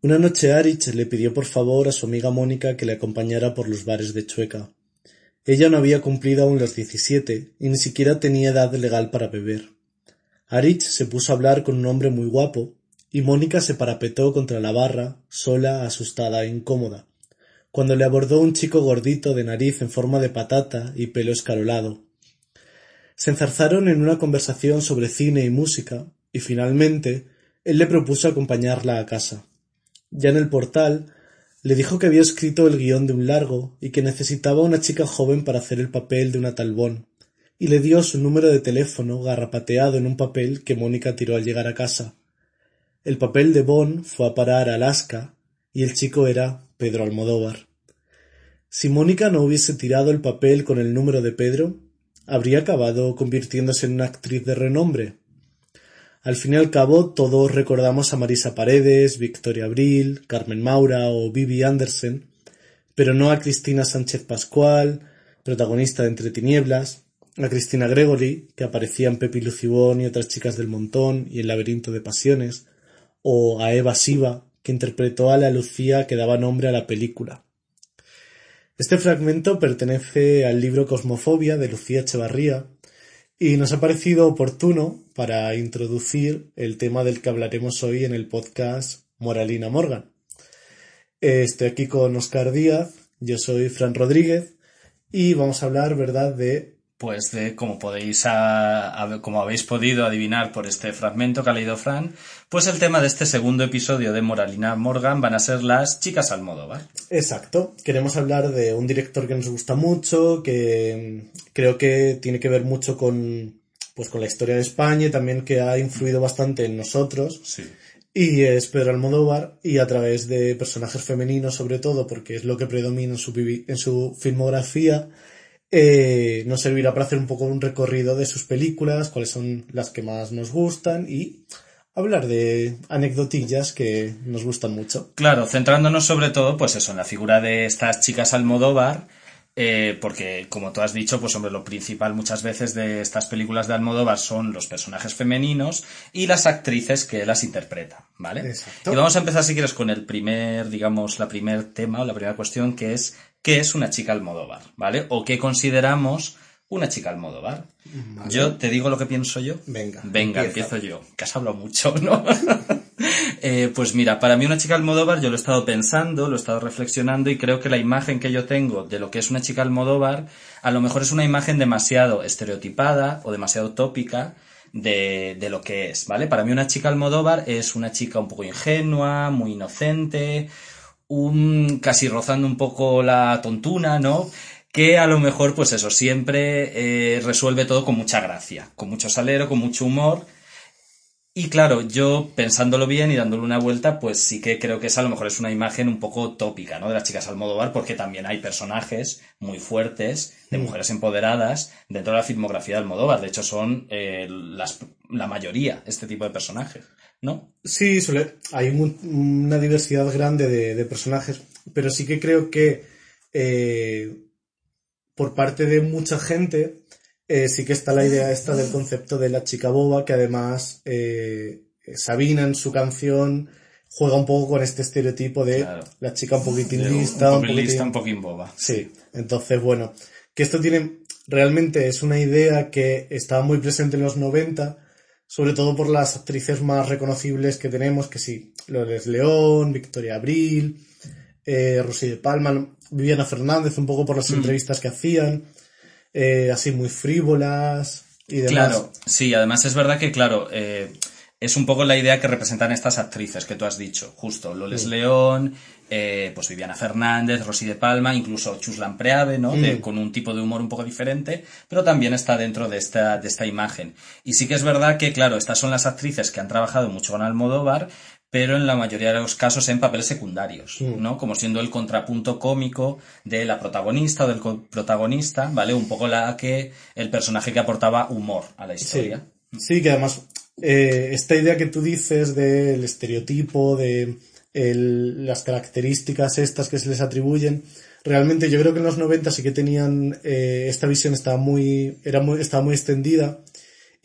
Una noche Arich le pidió por favor a su amiga Mónica que le acompañara por los bares de Chueca. Ella no había cumplido aún los diecisiete y ni siquiera tenía edad legal para beber. Arich se puso a hablar con un hombre muy guapo y Mónica se parapetó contra la barra, sola, asustada e incómoda, cuando le abordó un chico gordito de nariz en forma de patata y pelo escarolado. Se enzarzaron en una conversación sobre cine y música, y finalmente él le propuso acompañarla a casa. Ya en el portal, le dijo que había escrito el guion de un largo y que necesitaba una chica joven para hacer el papel de una talbón, y le dio su número de teléfono garrapateado en un papel que Mónica tiró al llegar a casa. El papel de Bon fue a parar a Alaska y el chico era Pedro Almodóvar. Si Mónica no hubiese tirado el papel con el número de Pedro, habría acabado convirtiéndose en una actriz de renombre. Al fin y al cabo, todos recordamos a Marisa Paredes, Victoria Abril, Carmen Maura o Vivi Anderson, pero no a Cristina Sánchez Pascual, protagonista de Entre Tinieblas, a Cristina Gregory, que aparecía en Pepi Lucibón y otras chicas del montón y el laberinto de pasiones, o a Eva Siva, que interpretó a la Lucía que daba nombre a la película. Este fragmento pertenece al libro Cosmofobia de Lucía Echevarría y nos ha parecido oportuno para introducir el tema del que hablaremos hoy en el podcast Moralina Morgan. Estoy aquí con Oscar Díaz, yo soy Fran Rodríguez y vamos a hablar, ¿verdad?, de pues de, como podéis, como habéis podido adivinar por este fragmento que ha leído Fran, pues el tema de este segundo episodio de Moralina Morgan van a ser las chicas Almodóvar. Exacto. Queremos hablar de un director que nos gusta mucho, que mm, creo que tiene que ver mucho con, pues con la historia de España y también que ha influido bastante en nosotros. Sí. Y es Pedro Almodóvar y a través de personajes femeninos sobre todo, porque es lo que predomina en su, en su filmografía, eh, nos servirá para hacer un poco un recorrido de sus películas, cuáles son las que más nos gustan y hablar de anecdotillas que nos gustan mucho. Claro, centrándonos sobre todo, pues eso, en la figura de estas chicas Almodóvar, eh, porque como tú has dicho, pues hombre, lo principal muchas veces de estas películas de Almodóvar son los personajes femeninos y las actrices que las interpretan, ¿vale? Exacto. Y vamos a empezar, si quieres, con el primer, digamos, la primer tema o la primera cuestión, que es qué es una chica Almodóvar, ¿vale? O qué consideramos una chica Almodóvar. Vale. Yo te digo lo que pienso yo. Venga, Venga, empieza. empiezo yo. Que has hablado mucho, ¿no? Eh, pues mira, para mí una chica Almodóvar yo lo he estado pensando, lo he estado reflexionando y creo que la imagen que yo tengo de lo que es una chica Almodóvar a lo mejor es una imagen demasiado estereotipada o demasiado tópica de, de lo que es, ¿vale? Para mí una chica Almodóvar es una chica un poco ingenua, muy inocente, un, casi rozando un poco la tontuna, ¿no? Que a lo mejor, pues eso, siempre eh, resuelve todo con mucha gracia, con mucho salero, con mucho humor. Y claro, yo pensándolo bien y dándole una vuelta, pues sí que creo que esa a lo mejor es una imagen un poco tópica, ¿no? De las chicas Almodóvar, porque también hay personajes muy fuertes, de mujeres empoderadas, dentro de la filmografía de Almodóvar. De hecho, son eh, las, la mayoría este tipo de personajes, ¿no? Sí, suele- hay una diversidad grande de, de personajes, pero sí que creo que eh, por parte de mucha gente eh, sí que está la idea esta del concepto de la chica boba, que además eh, Sabina en su canción juega un poco con este estereotipo de Claro. la chica un poquitín De lista, un poquitín- lista, un poquín boba. Sí, entonces bueno, que esto tiene, realmente es una idea que estaba muy presente en los 90, sobre todo por las actrices más reconocibles que tenemos, que sí, Lourdes León, Victoria Abril, eh, Rosy de Palma, Viviana Fernández, un poco por las entrevistas que hacían, eh, así muy frívolas y demás. Claro, sí, además es verdad que, claro, eh, es un poco la idea que representan estas actrices que tú has dicho, justo, Loles León, eh, pues Viviana Fernández, Rosy de Palma, incluso Chuslan Preave, ¿no? De- con un tipo de humor un poco diferente, pero también está dentro de esta, de esta imagen. Y sí que es verdad que, claro, estas son las actrices que han trabajado mucho con Almodóvar, pero en la mayoría de los casos en papeles secundarios. ¿no? Como siendo el contrapunto cómico de la protagonista o del protagonista, ¿vale? Un poco la que el personaje que aportaba humor a la Sí, historia. sí, que además eh, esta idea que tú dices del estereotipo, de el- las características estas que se les atribuyen, realmente yo creo que en los 90 sí que tenían eh, esta visión estaba muy, era muy, estaba muy extendida.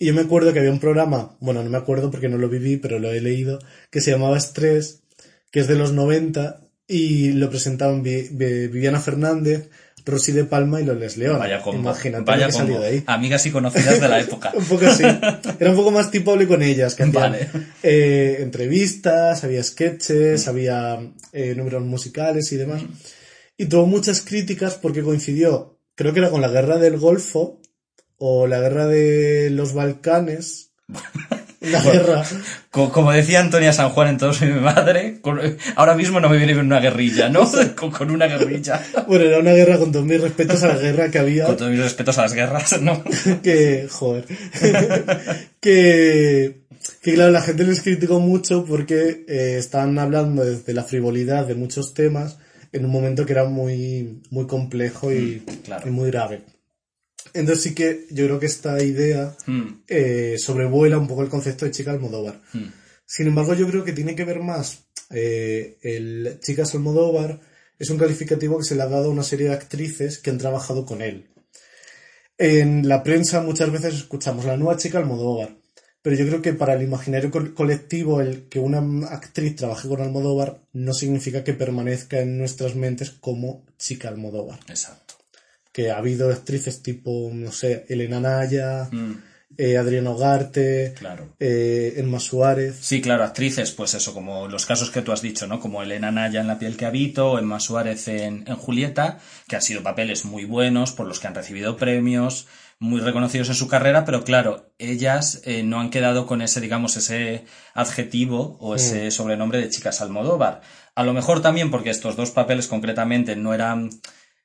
Y yo me acuerdo que había un programa, bueno, no me acuerdo porque no lo viví, pero lo he leído, que se llamaba Estrés, que es de los 90 y lo presentaban Vi- Vi- Viviana Fernández, Rosy de Palma y Loles León. Vaya combo. Imagínate vaya que combo. de ahí. Amigas y conocidas de la época. Un poco así. Era un poco más tipo hable con ellas, que hacían Vale. eh, entrevistas, había sketches, había eh, números musicales y demás. Y tuvo muchas críticas porque coincidió, creo que era con la guerra del Golfo o la guerra de los Balcanes. La guerra. Co- Como decía Antonia San Juan en Todos soy mi madre, con- ahora mismo no me viene bien una guerrilla, ¿no? Con, con una guerrilla. Bueno, era una guerra con todos mis respetos a la guerra que había. Con todos mis respetos a las guerras, ¿no? que, joder, que, que claro, la gente les criticó mucho porque eh, estaban hablando desde la frivolidad de muchos temas en un momento que era muy, muy complejo y, claro. y muy grave. Entonces sí que yo creo que esta idea Mm, eh, sobrevuela un poco el concepto de chica Almodóvar. mm. Sin embargo, yo creo que tiene que ver más eh, el Chicas Almodóvar es un calificativo que se le ha dado a una serie de actrices que han trabajado con él. En la prensa muchas veces escuchamos la nueva chica Almodóvar, pero yo creo que para el imaginario col- colectivo el que una actriz trabaje con Almodóvar no significa que permanezca en nuestras mentes como chica Almodóvar. Exacto. Que ha habido actrices tipo, no sé, Elena Naya, Mm, eh, Adriana Ugarte, claro. eh, Emma Suárez. Sí, claro, actrices, pues eso, como los casos que tú has dicho, ¿no? Como Elena Naya en La piel que habito, o Emma Suárez en, en Julieta, que han sido papeles muy buenos, por los que han recibido premios, muy reconocidos en su carrera, pero claro, ellas eh, no han quedado con ese, digamos, ese adjetivo o ese sobrenombre de chicas Almodóvar. A lo mejor también porque estos dos papeles concretamente no eran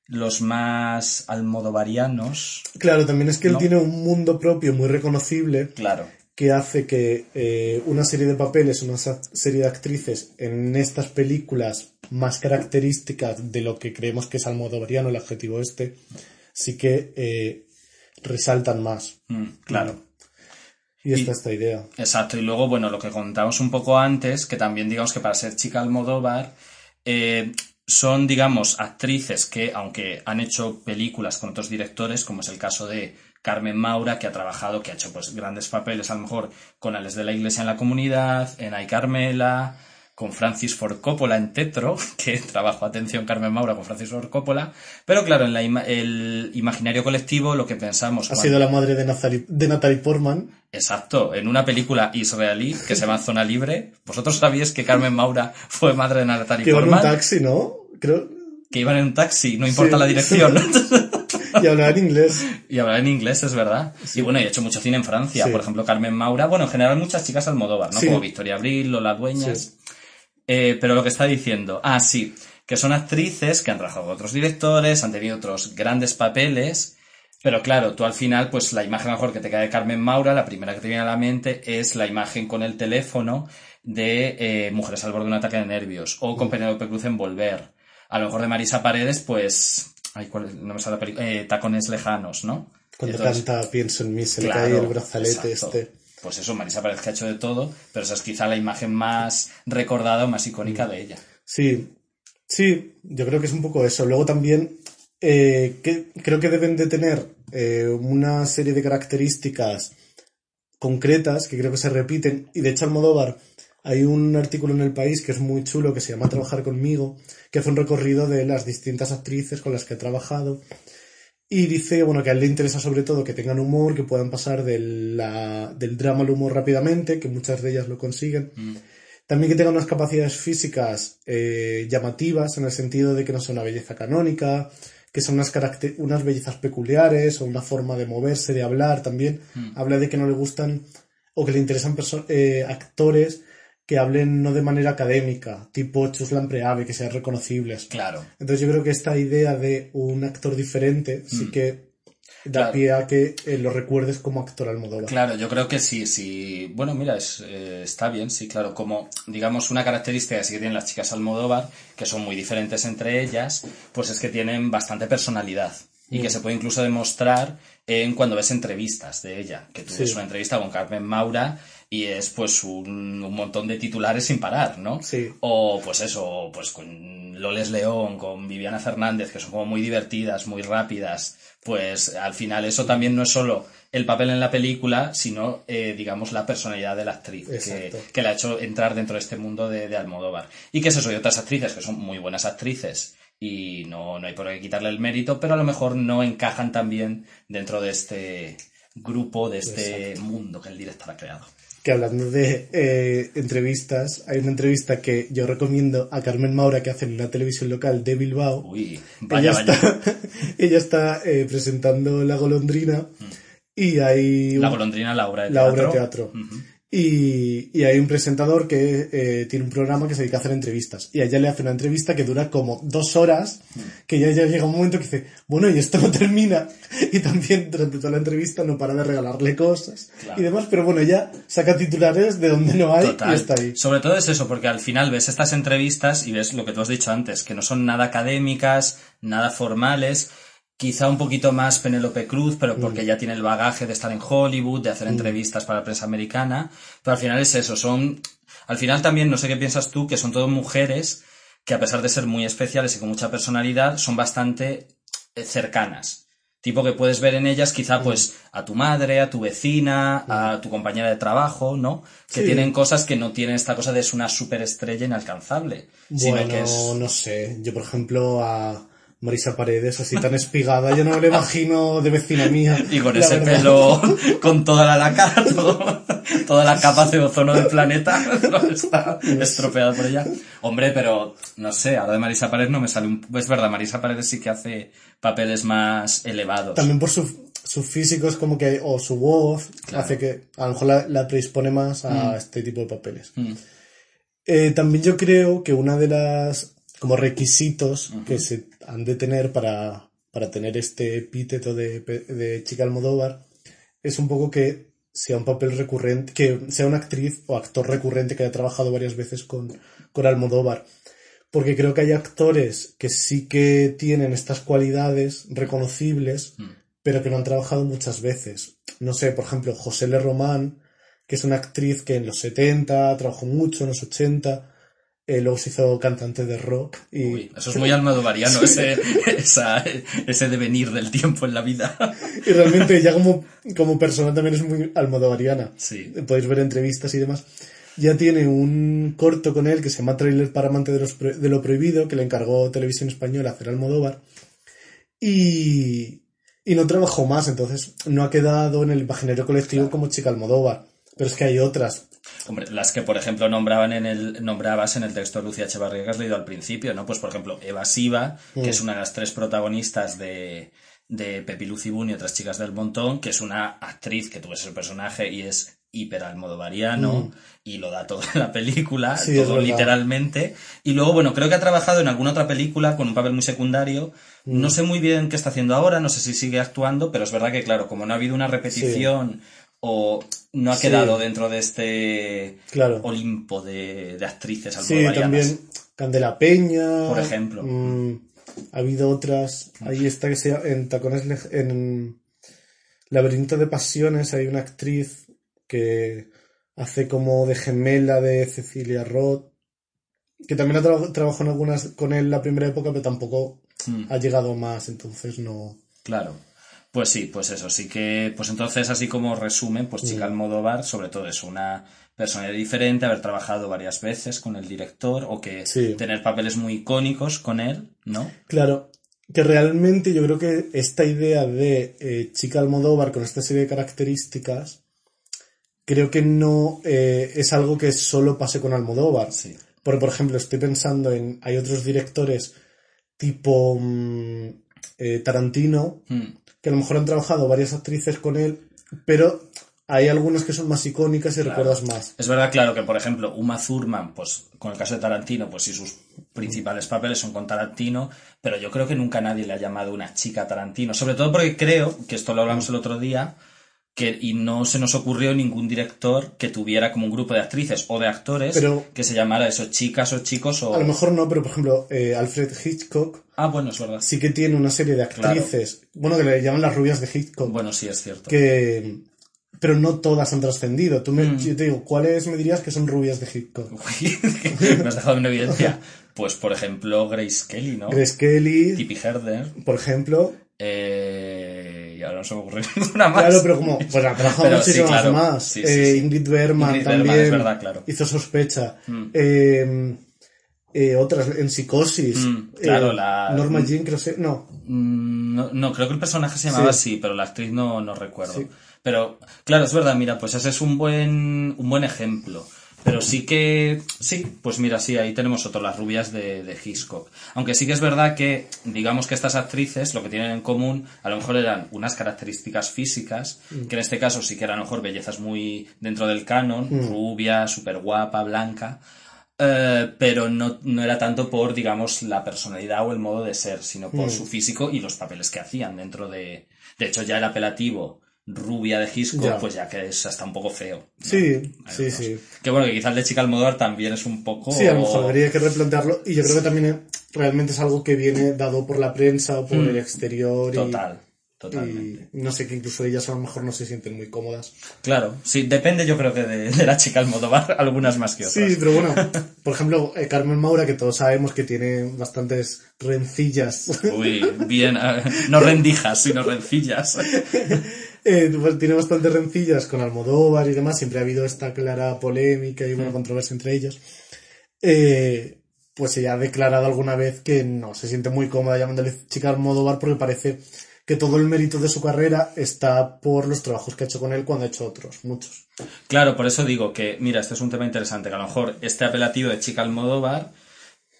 los más almodovarianos. Claro, también es que él ¿No? tiene un mundo propio muy reconocible Claro, que hace que eh, una serie de papeles, una serie de actrices en estas películas más características de lo que creemos que es almodovariano, el adjetivo este, sí que eh, resaltan más. Mm, claro. Y está esta idea. Exacto, y luego, bueno, lo que contamos un poco antes, que también digamos que para ser chica Almodóvar, eh, son, digamos, actrices que, aunque han hecho películas con otros directores, como es el caso de Carmen Maura, que ha trabajado, que ha hecho pues grandes papeles, a lo mejor con Ales de la Iglesia en la Comunidad, en Ay Carmela, con Francis Ford Coppola en Tetro, que trabajó, atención, Carmen Maura con Francis Ford Coppola, pero claro, en la ima- el imaginario colectivo lo que pensamos... Ha cuando- sido la madre de, Nazari- de Natalie Portman. Exacto, en una película israelí que se llama Zona Libre. ¿Vosotros sabíais que Carmen Maura fue madre de Natalie Que iba en un Portman? taxi, ¿no? Creo. Que iban en un taxi, no importa Sí. la dirección. Y hablaba en inglés. y hablaba en inglés, es verdad. Y bueno, he hecho mucho cine en Francia. Sí. Por ejemplo, Carmen Maura. Bueno, en general muchas chicas Almodóvar, ¿no? Como Victoria Abril, Lola Dueñas. Eh, pero lo que está diciendo, ah, sí, que son actrices que han trabajado con otros directores, han tenido otros grandes papeles, pero claro, tú al final, pues la imagen mejor que te cae de Carmen Maura, la primera que te viene a la mente es la imagen con el teléfono de eh, Mujeres al borde de un ataque de nervios, o con Penélope Cruz en Volver. A lo mejor de Marisa Paredes, pues, ay, ¿cuál no me sale la película, eh, Tacones lejanos, ¿no? Cuando Entonces, canta Pienso en mí, se le Claro, cae el brazalete exacto. este. Pues eso, Marisa Paredes que ha hecho de todo, pero esa es quizá la imagen más recordada o más icónica de ella. Sí, sí, yo creo que es un poco eso. Luego también eh, que, creo que deben de tener eh, una serie de características concretas que creo que se repiten. Y de hecho, Almodóvar, hay un artículo en El País que es muy chulo que se llama Trabajar conmigo, que hace un recorrido de las distintas actrices con las que ha trabajado. Y dice, bueno, que a él le interesa sobre todo que tengan humor, que puedan pasar de la- del drama al humor rápidamente, que muchas de ellas lo consiguen. También que tengan unas capacidades físicas eh, llamativas, en el sentido de que no son una belleza canónica, que son unas, unas bellezas peculiares o una forma de moverse, de hablar también. Habla de que no le gustan o que le interesan eh, actores que hablen no de manera académica, tipo Chuslan Preave, que sean reconocibles. Claro. Entonces yo creo que esta idea de un actor diferente sí que da Claro. pie a que eh, lo recuerdes como actor Almodóvar. Claro, yo creo que sí, sí. Bueno, mira, es, eh, está bien, sí, claro. Como, digamos, una característica que sí que tienen las chicas Almodóvar, que son muy diferentes entre ellas, pues es que tienen bastante personalidad. Y que se puede incluso demostrar en cuando ves entrevistas de ella. Que tú Sí. ves una entrevista con Carmen Maura y es pues un, un montón de titulares sin parar, ¿no? Sí. O pues eso, pues con Loles León, con Viviana Fernández, que son como muy divertidas, muy rápidas. Pues al final eso también no es solo el papel en la película, sino, eh, digamos, la personalidad de la actriz que, que la ha hecho entrar dentro de este mundo de, de Almodóvar. Y que es eso, y otras actrices que son muy buenas actrices y no, no hay por qué quitarle el mérito, pero a lo mejor no encajan tan bien dentro de este grupo, de este mundo que el director ha creado. Que hablando de eh, entrevistas, hay una entrevista que yo recomiendo a Carmen Maura que hace en una televisión local de Bilbao. Uy, vaya, ella vaya. está, ella está eh, presentando La Golondrina y hay Mm. La golondrina, la obra de la teatro. obra de teatro. Y, y hay un presentador que eh, tiene un programa que se dedica a hacer entrevistas. Y a ella le hace una entrevista que dura como dos horas, que ya, ya llega un momento que dice, bueno, y esto no termina. Y también durante toda la entrevista no para de regalarle cosas Claro. y demás, pero bueno, ya saca titulares de donde no hay Total. y está ahí. Sobre todo es eso, porque al final ves estas entrevistas y ves lo que tú has dicho antes, que no son nada académicas, nada formales, quizá un poquito más Penélope Cruz, pero porque ya tiene el bagaje de estar en Hollywood, de hacer entrevistas para la prensa americana, pero al final es eso, son, al final también, no sé qué piensas tú, que son todas mujeres que a pesar de ser muy especiales y con mucha personalidad, son bastante eh, cercanas. Tipo que puedes ver en ellas quizá pues a tu madre, a tu vecina, a tu compañera de trabajo, ¿no? Que Sí. tienen cosas que no tienen esta cosa de es una superestrella inalcanzable. sino Bueno, que es... no sé. Yo, por ejemplo, a Marisa Paredes, así tan espigada, yo no me la imagino de vecina mía. Y con ese verdad. pelo, con toda la laca, todo- toda la capa de ozono del planeta, está estropeada por ella. Hombre, pero no sé, ahora de Marisa Paredes no me sale un... Es verdad, Marisa Paredes sí que hace papeles más elevados. También por su, su físico es como que, o su voz, Claro. hace que a lo mejor la, la predispone más a este tipo de papeles. Mm. Eh, también yo creo que una de las como requisitos que se han de tener para, para tener este epíteto de, de chica Almodóvar es un poco que sea un papel recurrente, que sea una actriz o actor recurrente que haya trabajado varias veces con, con Almodóvar. Porque creo que hay actores que sí que tienen estas cualidades reconocibles, pero que no han trabajado muchas veces. No sé, por ejemplo, José Le Román, que es una actriz que en los 70 trabajó mucho, en los 80, eh, luego se hizo cantante de rock y Uy, eso es muy almodovariano, ese, esa, ese devenir del tiempo en la vida. Y realmente ella como, como persona también es muy almodovariana. Sí. Podéis ver entrevistas y demás. Ya tiene un corto con él que se llama Trailer para amante de, los de lo prohibido, que le encargó Televisión Española hacer Almodóvar. Y, y no trabajó más, entonces no ha quedado en el imaginario colectivo como chica Almodóvar. Pero es que hay otras. Hombre, las que, por ejemplo, nombraban en el, nombrabas en el texto de Lucía Echevarría que has leído al principio, ¿no? Pues, por ejemplo, Eva Siva, que es una de las tres protagonistas de, de Pepi Lucibún y otras chicas del montón, que es una actriz que tú ves el personaje y es hiper almodovariano y lo da todo en la película, Sí, todo literalmente. Y luego, bueno, creo que ha trabajado en alguna otra película con un papel muy secundario. No sé muy bien qué está haciendo ahora, no sé si sigue actuando, pero es verdad que, claro, como no ha habido una repetición o no ha Sí. quedado dentro de este Claro. Olimpo de, de actrices Sí, también Candela Peña. Por ejemplo. mm, ha habido otras. Ahí está que se en Tacones en Laberinto de Pasiones hay una actriz que hace como de gemela de Cecilia Roth. Que también ha traba- trabajado en algunas con él la primera época, pero tampoco Mm. ha llegado más, entonces no. Claro. Pues sí, pues eso, sí que, pues entonces así como resumen, pues Chica Almodóvar, sobre todo es una personalidad diferente, haber trabajado varias veces con el director, o que Sí. tener papeles muy icónicos con él, ¿no? Claro, que realmente yo creo que esta idea de eh, chica Almodóvar con esta serie de características, creo que no eh, es algo que solo pase con Almodóvar. Sí. Porque, por ejemplo, estoy pensando en, hay otros directores tipo mm, eh, Tarantino, Mm. Que a lo mejor han trabajado varias actrices con él, pero hay algunas que son más icónicas y recuerdas más. Es verdad, claro, que por ejemplo, Uma Thurman, pues con el caso de Tarantino, pues si sus principales papeles son con Tarantino, pero yo creo que nunca nadie le ha llamado una chica Tarantino. Sobre todo porque creo, que esto lo hablamos el otro día, que, y no se nos ocurrió ningún director que tuviera como un grupo de actrices o de actores Pero- que se llamara eso, chicas o chicos o... A lo mejor no, pero por ejemplo, eh, Alfred Hitchcock Ah, bueno, es verdad. sí que tiene una serie de actrices, bueno, que le llaman las rubias de Hitchcock, Bueno, sí, es cierto. que pero no todas han trascendido. Tú me, Mm. yo te digo, ¿cuáles me dirías que son rubias de Hitchcock? Me has dejado en evidencia. Pues, por ejemplo, Grace Kelly, ¿no? Grace Kelly, Tippi Herder. por ejemplo. Eh, ahora no se me ocurre ninguna más. Claro, pero como, pues ha trabajado Pero sí, muchísimas claro. más. Sí, sí, Eh. Ingrid Bergman Ingrid Bergman, también es verdad, claro. hizo sospecha. Mm. Eh, eh, otras en psicosis. Mm, claro, Eh, la- Norma Jean, creo que no. Mm, No, no, creo que el personaje se llamaba Sí. así, pero la actriz no, no recuerdo. Pero, claro, es verdad, mira, pues ese es un buen, un buen ejemplo. Pero sí que, sí, pues mira, sí, ahí tenemos otro, las rubias de, de Hitchcock. Aunque sí que es verdad que, digamos que estas actrices lo que tienen en común, a lo mejor eran unas características físicas, que en este caso sí que eran a lo mejor bellezas muy dentro del canon, rubia, súper guapa, blanca, eh, pero no, no era tanto por, digamos, la personalidad o el modo de ser, sino por su físico y los papeles que hacían dentro de... De hecho, ya el apelativo rubia de Hitchcock, Ya. pues ya que es hasta un poco feo. ¿no? Sí, sí, sí. Que bueno, que quizá el de Chica Almodóvar también es un poco... Sí, a lo mejor habría que replantearlo. Y yo creo que también realmente es algo que viene dado por la prensa o por el exterior. y- Mm. Total, totalmente. Y no sé, que incluso ellas a lo mejor no se sienten muy cómodas. Claro, sí, depende yo creo que de, de la Chica Almodóvar, algunas más que otras. Sí, pero bueno, por ejemplo, eh, Carmen Maura, que todos sabemos que tiene bastantes rencillas, Uy, bien, eh, no rendijas, sino rencillas. Eh, pues tiene bastantes rencillas con Almodóvar y demás, siempre ha habido esta clara polémica y Mm. bueno, controversia entre ellos. Eh, pues ella ha declarado alguna vez que no se siente muy cómoda llamándole chica Almodóvar porque parece que todo el mérito de su carrera está por los trabajos que ha hecho con él cuando ha hecho otros, muchos. Claro, por eso digo que, mira, este es un tema interesante, que a lo mejor este apelativo de Chica Almodóvar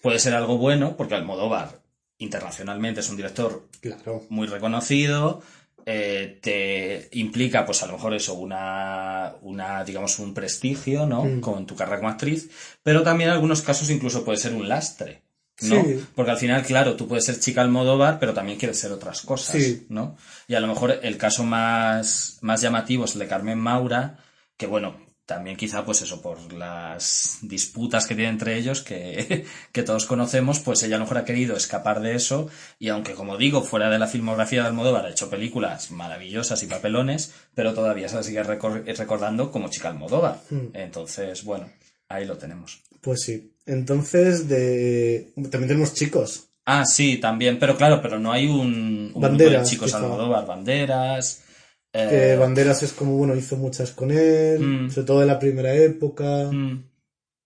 puede ser algo bueno, porque Almodóvar internacionalmente es un director Claro. muy reconocido, eh, te implica, pues a lo mejor eso, una, una digamos, un prestigio, ¿no? Mm. Con tu carrera como actriz, pero también en algunos casos incluso puede ser un lastre, ¿no? Sí. Porque al final, claro, tú puedes ser chica Almodóvar, pero también quieres ser otras cosas, Sí. ¿no? Y a lo mejor el caso más, más llamativo es el de Carmen Maura, que bueno, también quizá pues eso, por las disputas que tiene entre ellos, que, que todos conocemos, pues ella a lo mejor ha querido escapar de eso, y aunque como digo, fuera de la filmografía de Almodóvar ha hecho películas maravillosas y papelones, pero todavía se la sigue recor- recordando como chica Almodóvar. Hmm. Entonces, bueno, ahí lo tenemos. Pues sí. Entonces, de... también tenemos chicos. Ah, sí, también, pero claro, pero no hay un, un grupo de Banderas, chicos. Almodóvar, banderas. Que eh, Banderas es como, bueno, hizo muchas con él, Mm. sobre todo en la primera época. Mm.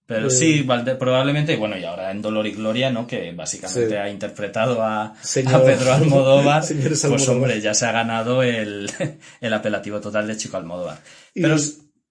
Pero Eh, sí, probablemente, bueno, y ahora en Dolor y Gloria, ¿no? Que básicamente Sí. ha interpretado a, Señor- a Pedro Almodóvar. Pues hombre, ya se ha ganado el, el apelativo total de Chico Almodóvar. Pero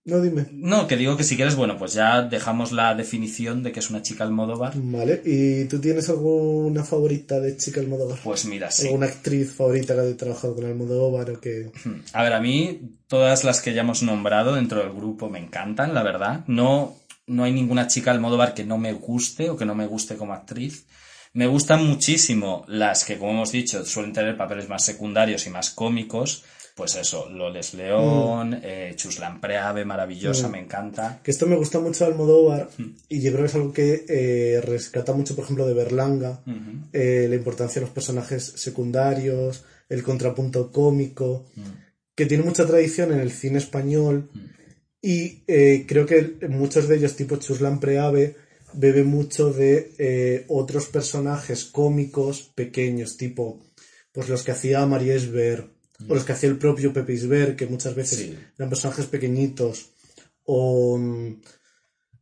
No, dime. no, que digo que si quieres, bueno, pues ya dejamos la definición de que es una chica Almodóvar. Vale. ¿Y tú tienes alguna favorita de chica Almodóvar? Pues mira, sí. ¿Alguna actriz favorita que haya trabajado con Almodóvar o que...? A ver, a mí todas las que ya hemos nombrado dentro del grupo me encantan, la verdad. No, no hay ninguna chica Almodóvar que no me guste o que no me guste como actriz. Me gustan muchísimo las que, como hemos dicho, suelen tener papeles más secundarios y más cómicos. Pues eso, Loles León, eh, Chuslan Preave, maravillosa, Mm. me encanta. Que esto me gusta mucho de Almodóvar Mm. y yo creo que es algo que eh, rescata mucho, por ejemplo, de Berlanga, eh, la importancia de los personajes secundarios, el contrapunto cómico, Mm. que tiene mucha tradición en el cine español y creo que muchos de ellos, tipo Chuslan Preave, bebe mucho de otros personajes cómicos pequeños, tipo pues los que hacía María Esber o los que hacía el propio Pepe Isber, que muchas veces Sí. eran personajes pequeñitos o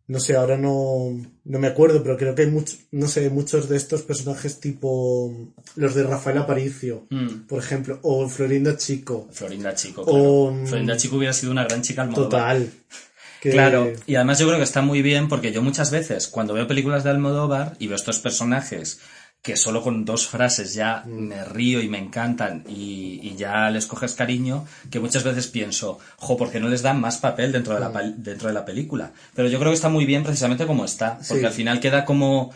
no sé, ahora no, no me acuerdo, pero creo que hay muchos, no sé, muchos de estos personajes tipo los de Rafael Aparicio, Mm. por ejemplo, o Florinda Chico. Florinda Chico, claro. mm, Florinda Chico hubiera sido una gran chica Almodóvar. Total. Que- Claro, y además yo creo que está muy bien porque yo muchas veces cuando veo películas de Almodóvar y veo estos personajes que solo con dos frases ya me río y me encantan y, y ya les coges cariño, que muchas veces pienso, jo, ¿por qué no les dan más papel dentro de la, pal- dentro de la película? Pero yo creo que está muy bien precisamente como está, porque Sí. al final queda como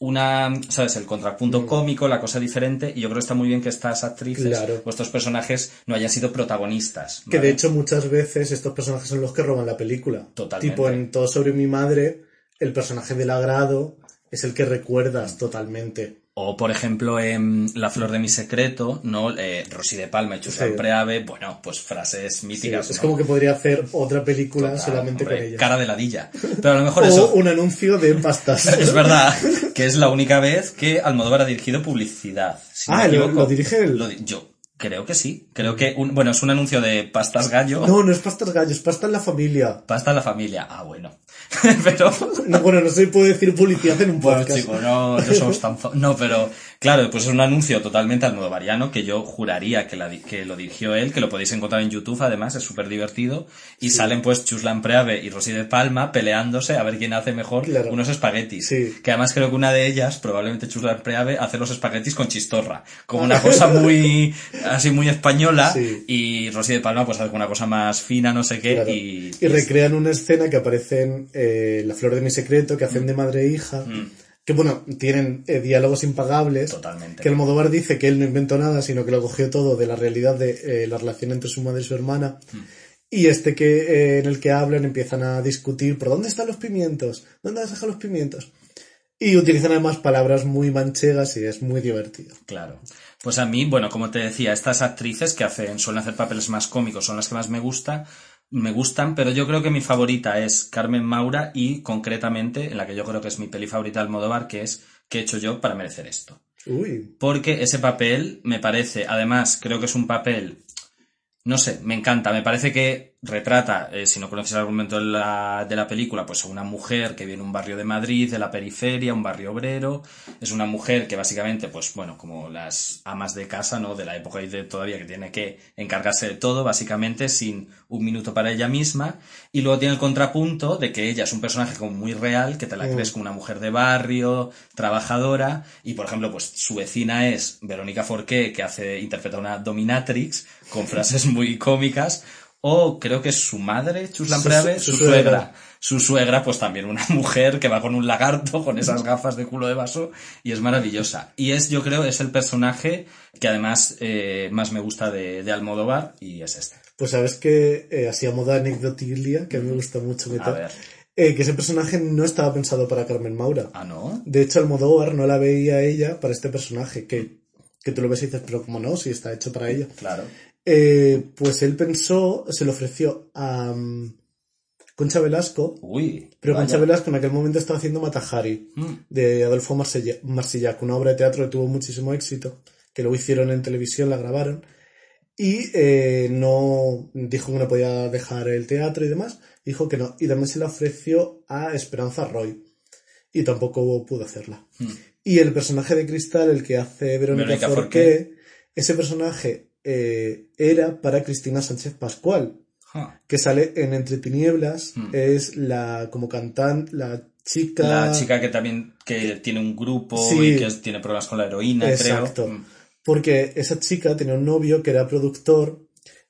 una, ¿sabes? El contrapunto cómico, la cosa diferente, y yo creo que está muy bien que estas actrices, Claro. o estos personajes, no hayan sido protagonistas. Que de hecho muchas veces estos personajes son los que roban la película. Totalmente. Tipo en Todo sobre mi madre, el personaje del agrado es el que recuerdas totalmente. O, por ejemplo, en La flor de mi secreto, ¿no? Eh, Rosy de Palma y Chus Sí. Preave, bueno, pues frases Sí, míticas. es ¿no? como que podría hacer otra película Total, solamente hombre, con ella. Cara de ladilla. Pero a lo mejor o eso. un anuncio de pastas. Es verdad que es la única vez que Almodóvar ha dirigido publicidad. si Ah, ¿lo- dirige él? Lo yo creo que sí. Creo que, un- bueno, es un anuncio de pastas gallo. No, no es pastas gallos, pasta en la familia. Pasta en la familia. Ah, bueno. pero, No, bueno, no se puede decir publicidad en un bueno, podcast. chicos, no, no somos tan fa- No, pero, claro, pues es un anuncio totalmente almodovariano que yo juraría que, la que lo dirigió él, que lo podéis encontrar en YouTube, además, es súper divertido. Y salen pues Chuslan Preave y Rosy de Palma peleándose a ver quién hace mejor Claro. unos espaguetis. Sí. Que además creo que una de ellas, probablemente Chuslan Preave, hace los espaguetis con chistorra. Como una cosa muy, así muy española. Sí. Y Rosy de Palma pues hace una cosa más fina, no sé qué. Claro. Y, Y recrean una escena que aparece en eh, La flor de mi secreto, que hacen de madre e hija. Que bueno, tienen eh, diálogos impagables. Totalmente. Que Almodóvar dice que él no inventó nada, sino que lo cogió todo de la realidad de eh, la relación entre su madre y su hermana. Y este que eh, en el que hablan empiezan a discutir por dónde están los pimientos, dónde has dejado los pimientos. Y utilizan además palabras muy manchegas y es muy divertido. Claro. Pues a mí, bueno, como te decía, estas actrices que hacen, suelen hacer papeles más cómicos son las que más me gusta, me gustan, pero yo creo que mi favorita es Carmen Maura y concretamente en la que yo creo que es mi peli favorita de Almodóvar, que es ¿Qué he hecho yo para merecer esto? Uy, Porque ese papel me parece, además, creo que es un papel, no sé, me encanta, me parece que retrata, eh, si no conoces el argumento de la, de la película, pues a una mujer que viene de un barrio de Madrid, de la periferia, un barrio obrero, es una mujer que básicamente, pues bueno, como las amas de casa, ¿no? De la época y de todavía que tiene que encargarse de todo, básicamente, sin un minuto para ella misma, y luego tiene el contrapunto de que ella es un personaje como muy real, que te la crees como una mujer de barrio, trabajadora, y por ejemplo, pues su vecina es Verónica Forqué, que hace, interpreta una dominatrix, con frases muy cómicas, o creo que es su madre, Chuslan Su- Preave, su su, suegra. Su suegra, pues también una mujer que va con un lagarto, con esas gafas de culo de vaso, y es maravillosa. Y es, yo creo, es el personaje que además eh, más me gusta de, de Almodóvar, y es este. pues sabes que eh, así a modo anecdotilia, que a mí me gusta mucho meter, A ver. eh, que ese personaje no estaba pensado para Carmen Maura. Ah, ¿no? De hecho, Almodóvar no la veía a ella para este personaje, que, que tú lo ves y dices, pero como no, si está hecho para ella. Claro. Eh, pues él pensó, se lo ofreció a mm, Concha Velasco, Uy. pero vaya. Concha Velasco en aquel momento estaba haciendo Matajari, Mm. de Adolfo Marsella- Marsillac, una obra de teatro que tuvo muchísimo éxito, que luego hicieron en televisión, la grabaron, y eh, no dijo que no podía dejar el teatro y demás, dijo que no, y también se la ofreció a Esperanza Roy, y tampoco pudo hacerla. Y el personaje de Cristal, el que hace Verónica, Verónica Forqué, Forqué. ese personaje eh, era para Cristina Sánchez Pascual, que sale en Entre Tinieblas, es la como cantante, la chica... La chica que también que tiene un grupo Sí. y que tiene problemas con la heroína, Exacto. creo. Mm. Porque esa chica tenía un novio que era productor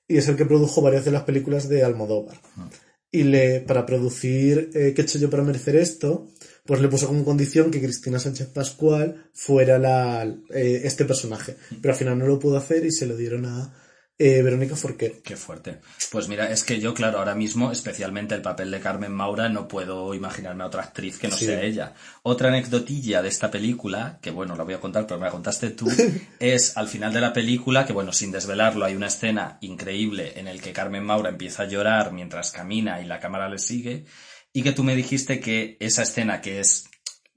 y es el que produjo varias de las películas de Almodóvar. Y le, para producir eh, ¿Qué he hecho yo para merecer esto? Pues le puso como condición que Cristina Sánchez Pascual fuera la, eh, este personaje. Pero al final no lo pudo hacer y se lo dieron a eh, Verónica Forqué. Qué fuerte. Pues mira, es que yo, claro, ahora mismo, especialmente el papel de Carmen Maura, no puedo imaginarme a otra actriz que no Sí. sea ella. Otra anecdotilla de esta película, que bueno, la voy a contar, pero me la contaste tú, es al final de la película, que bueno, sin desvelarlo, hay una escena increíble en el que Carmen Maura empieza a llorar mientras camina y la cámara le sigue, y que tú me dijiste que esa escena que es,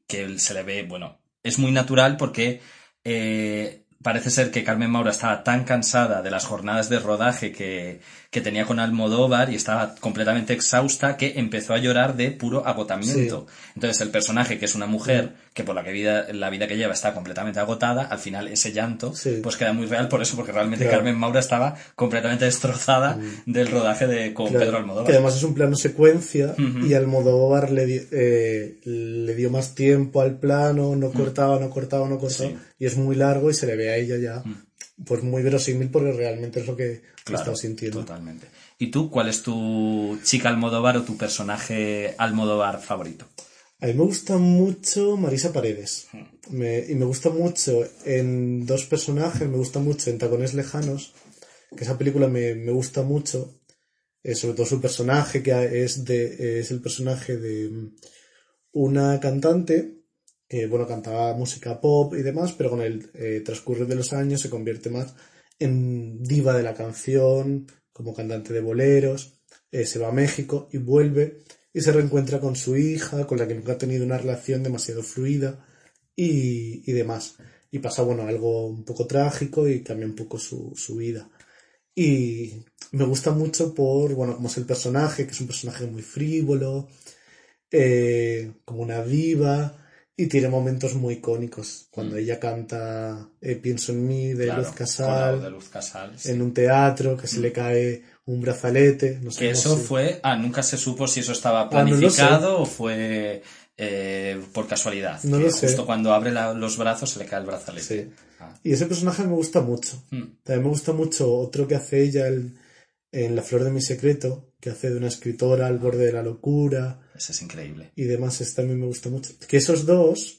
que se le ve, bueno, es muy natural porque eh, parece ser que Carmen Maura estaba tan cansada de las jornadas de rodaje que, que tenía con Almodóvar y estaba completamente exhausta que empezó a llorar de puro agotamiento. Entonces el personaje, que es una mujer que por la, que vida, la vida que lleva está completamente agotada, al final ese llanto Sí. pues queda muy real por eso, porque realmente Claro. Carmen Maura estaba completamente destrozada del rodaje de con Claro, Pedro Almodóvar. Que además es un plano secuencia y Almodóvar le, eh, le dio más tiempo al plano, no cortaba, no cortaba, no cortaba. Mm. Sí. Mm. Y es muy largo y se le ve a ella ya pues muy verosímil porque realmente es lo que Claro, está sintiendo. Totalmente. ¿Y tú, cuál es tu chica Almodóvar o tu personaje Almodóvar favorito? A mí me gusta mucho Marisa Paredes. Me- y me gusta mucho en dos personajes, me gusta mucho en Tacones Lejanos, que esa película me, me gusta mucho, eh, sobre todo su personaje, que es, de, es el personaje de mm, una cantante que, bueno, cantaba música pop y demás, pero con el eh, transcurrir de los años se convierte más en diva de la canción, como cantante de boleros, eh, se va a México y vuelve y se reencuentra con su hija, con la que nunca ha tenido una relación demasiado fluida y, y demás. Y pasa, bueno, algo un poco trágico y cambia un poco su, su vida. Y me gusta mucho por, bueno, cómo es el personaje, que es un personaje muy frívolo, eh, como una diva, y tiene momentos muy icónicos. Cuando ella canta eh, Pienso en mí, de Claro, Luz Casal, voz de Luz Casal. sí. en un teatro, que se le cae un brazalete, no sé Que eso fue. Ah, nunca se supo si eso estaba Ah, no planificado o fue eh, por casualidad. No que lo sé. justo cuando abre la- los brazos se le cae el brazalete. Sí. Ah. Y ese personaje me gusta mucho. Mm. También me gusta mucho otro que hace ella el- en La flor de mi secreto, que hace de una escritora al borde de la locura Es increíble. y demás. Ese también me gusta mucho. Que esos dos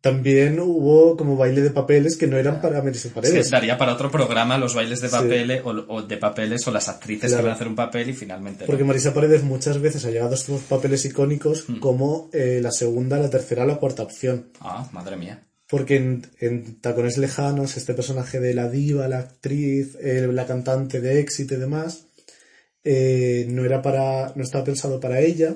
también hubo como baile de papeles que no eran para Marisa Es que Paredes. daría para otro programa los bailes de Sí. papeles o, o de papeles o las actrices Claro. que van a hacer un papel y finalmente. no. Porque Marisa Paredes muchas veces ha llegado a estos papeles icónicos Mm. como eh, la segunda, la tercera, la cuarta opción. Ah, madre mía. Porque en, en Tacones Lejanos, este personaje de la diva, la actriz, eh, la cantante de éxito y demás, eh, no era para, no estaba pensado para ella,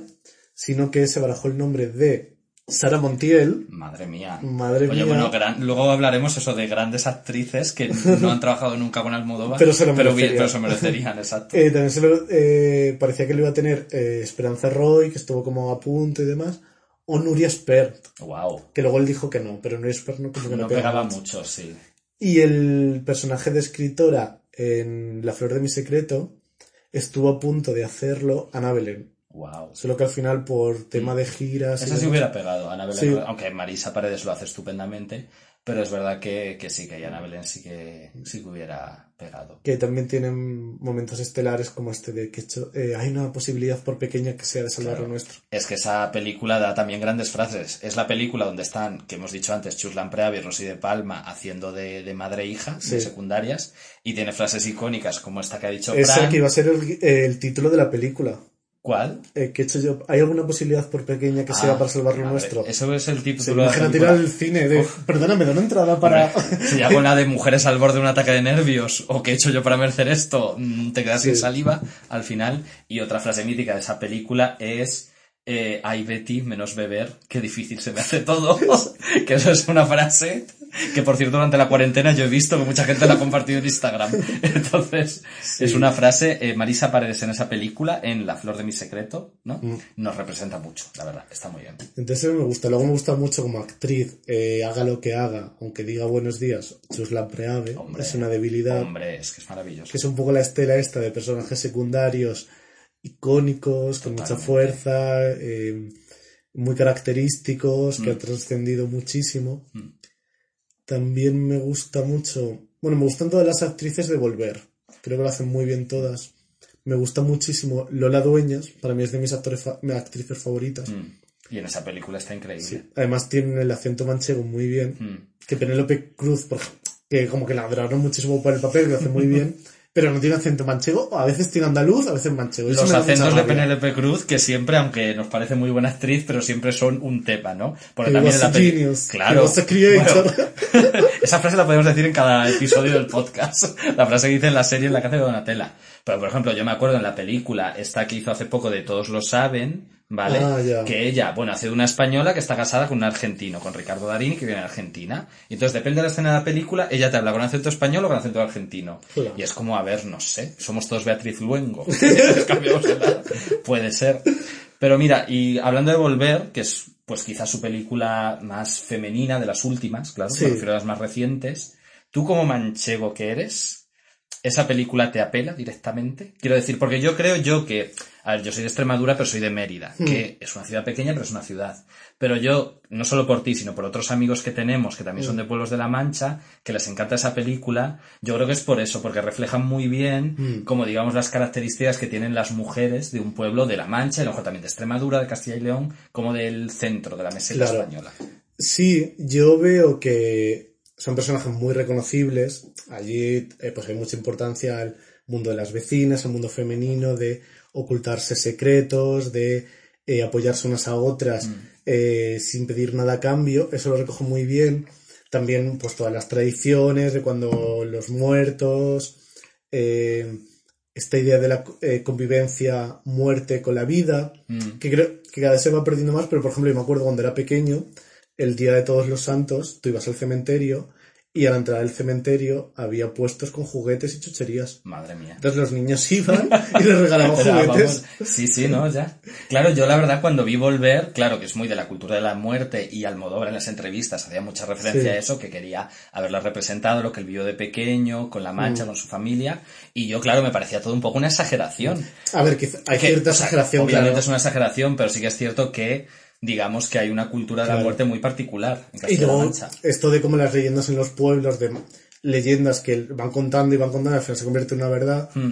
sino que se barajó el nombre de Sara Montiel. Madre mía. Madre Oye, mía. bueno, gran- luego hablaremos eso de grandes actrices que no han trabajado nunca con Almodóvar, Pero se lo pero, merecerían. pero se merecerían, exacto. Eh, también se lo, eh, parecía que lo iba a tener eh, Esperanza Roy, que estuvo como a punto y demás, o Nuria Spert, wow. que luego él dijo que no, pero Nuria Spert no, como que no, No pegaba pegaba mucho. mucho, sí. Y el personaje de escritora en La flor de mi secreto estuvo a punto de hacerlo Ana Belén. Wow. Solo que al final por tema de giras... y Esa sí hubiera pegado, Ana Belén, Sí. aunque Marisa Paredes lo hace estupendamente, pero es verdad que, que sí, que Ana Belén sí que, sí que hubiera pegado. que también tienen momentos estelares como este de que eh, hay una posibilidad por pequeña que sea de salvar Claro. lo nuestro. Es que esa película da también grandes frases. Es la película donde están, que hemos dicho antes, Chuslan Preavi y Rosy de Palma haciendo de, de madre e hija, de secundarias, y tiene frases icónicas como esta que ha dicho Ese Fran. que iba a ser el, el título de la película. ¿Cuál? Eh, que hecho yo, ¿hay alguna posibilidad por pequeña que sea Ah, para salvar lo nuestro? Eso es el título imagínate ir película. al cine de, perdóname, da una entrada para... Si hago la de mujeres al borde de un ataque de nervios, o qué he hecho yo para merecer esto, mm, te quedas sin Sí. saliva al final. Y otra frase mítica de esa película es, eh, ay Betty, menos beber, qué difícil se me hace todo. que eso es una frase que por cierto durante la cuarentena yo he visto que mucha gente la ha compartido en Instagram. Entonces, es una frase, eh, Marisa Paredes en esa película, en La flor de mi secreto, ¿no? Mm. Nos representa mucho, la verdad, está muy bien. Entonces me gusta. Luego me gusta mucho como actriz, eh, haga lo que haga, aunque diga buenos días, Chuslan Preave, Hombre, es una debilidad, Hombre, es que es maravilloso. que es un poco la estela esta de personajes secundarios icónicos, con mucha fuerza, eh, muy característicos, que Mm. han trascendido muchísimo. Mm. También me gusta mucho, bueno, me gustan todas las actrices de Volver, creo que lo hacen muy bien todas. Me gusta muchísimo Lola Dueñas, para mí es de mis actores fa- actrices favoritas. Mm. Y en esa película está increíble. Además tienen el acento manchego muy bien. Mm. Que Penélope Cruz, por que como que la adoraron muchísimo por el papel, lo hace muy bien. pero no tiene acento manchego. A veces tiene andaluz, a veces manchego. Eso Los acentos de. Penélope Cruz, que siempre, aunque nos parece muy buena actriz, pero siempre son un tema, ¿no? Porque también en la genius. Claro. Bueno, esa frase la podemos decir en cada episodio del podcast. La frase que dice en la serie en la que hace Donatella. Pero, por ejemplo, yo me acuerdo en la película, esta que hizo hace poco de Todos lo saben, ¿vale? Ah. Que ella, bueno, hace de una española que está casada con un argentino, con Ricardo Darini, que viene de Argentina. Y entonces, depende de la escena de la película, ella te habla con acento español o con acento argentino. Claro. Y es como, a ver, no sé, somos todos Beatriz Luengo. Puede ser. Pero mira, y hablando de Volver, que es pues quizás su película más femenina de las últimas, claro, Sí. me refiero a las más recientes, tú como manchego que eres, esa película te apela directamente. Quiero decir, porque yo creo yo que, a ver, yo soy de Extremadura, pero soy de Mérida, Hmm. que es una ciudad pequeña, pero es una ciudad. Pero yo, no solo por ti, sino por otros amigos que tenemos, que también son Hmm. de pueblos de La Mancha, que les encanta esa película, yo creo que es por eso, porque reflejan muy bien, Hmm. como digamos, las características que tienen las mujeres de un pueblo de La Mancha, y a lo mejor también de Extremadura, de Castilla y León, como del centro de la meseta Claro. española. Sí, yo veo que son personajes muy reconocibles. Allí eh, pues hay mucha importancia al mundo de las vecinas, al mundo femenino, de ocultarse secretos, de eh, apoyarse unas a otras eh, sin pedir nada a cambio. Eso lo recojo muy bien. También pues todas las tradiciones de cuando los muertos, eh, esta idea de la convivencia muerte con la vida, Mm. que creo que cada vez se va perdiendo más, pero por ejemplo yo me acuerdo cuando era pequeño, el día de todos los santos, tú ibas al cementerio y a la entrada del cementerio había puestos con juguetes y chucherías. Madre mía. Entonces los niños iban y les regalaban juguetes. vamos, sí, sí, ¿no? Ya. Claro, yo la verdad cuando vi Volver, claro que es muy de la cultura de la muerte y Almodóvar en las entrevistas hacía mucha referencia Sí. a eso, que quería haberla representado, lo que él vio de pequeño, con la mancha, Mm. con su familia, y yo, claro, me parecía todo un poco una exageración. A ver, que hay Que, cierta o sea, exageración, Obviamente claro. es una exageración, pero sí que es cierto que, digamos que hay una cultura de la muerte muy particular en Y luego Mancha. esto de como las leyendas en los pueblos, de leyendas que van contando y van contando, al final se convierte en una verdad. Mm.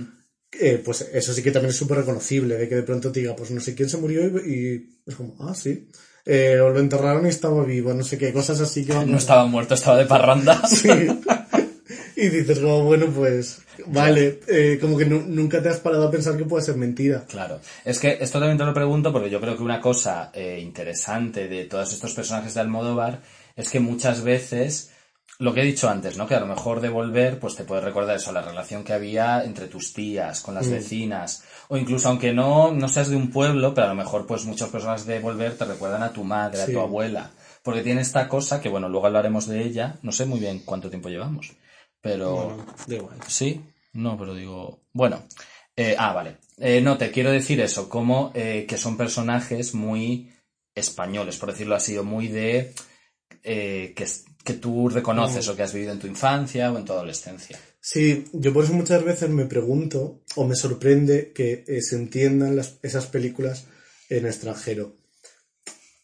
eh, pues eso sí que también es súper reconocible, de que de pronto te diga, pues no sé quién se murió y, y es como, ah, sí. Eh, o lo enterraron y estaba vivo, no sé qué, cosas así que No estaba muerto, estaba de parranda. Sí. Y dices como, bueno, pues, vale, eh, como que nu- nunca te has parado a pensar que puede ser mentira. Claro, es que esto también te lo pregunto porque yo creo que una cosa eh, interesante de todos estos personajes de Almodóvar es que muchas veces, lo que he dicho antes, ¿no? Que a lo mejor de volver, pues te puede recordar eso, la relación que había entre tus tías, con las vecinas, o incluso aunque no, no seas de un pueblo, pero a lo mejor pues muchos personajes de volver te recuerdan a tu madre, a tu abuela, porque tiene esta cosa que bueno, luego hablaremos de ella, no sé muy bien cuánto tiempo llevamos, pero... Bueno, da igual. Sí, no, pero digo. Bueno, eh, ah, vale. Eh, no, te quiero decir eso, como eh, que son personajes muy españoles, por decirlo así, o muy de. eh, que, que tú reconoces o que has vivido en tu infancia o en tu adolescencia. Sí, yo por eso muchas veces me pregunto o me sorprende que eh, se entiendan las- esas películas en extranjero.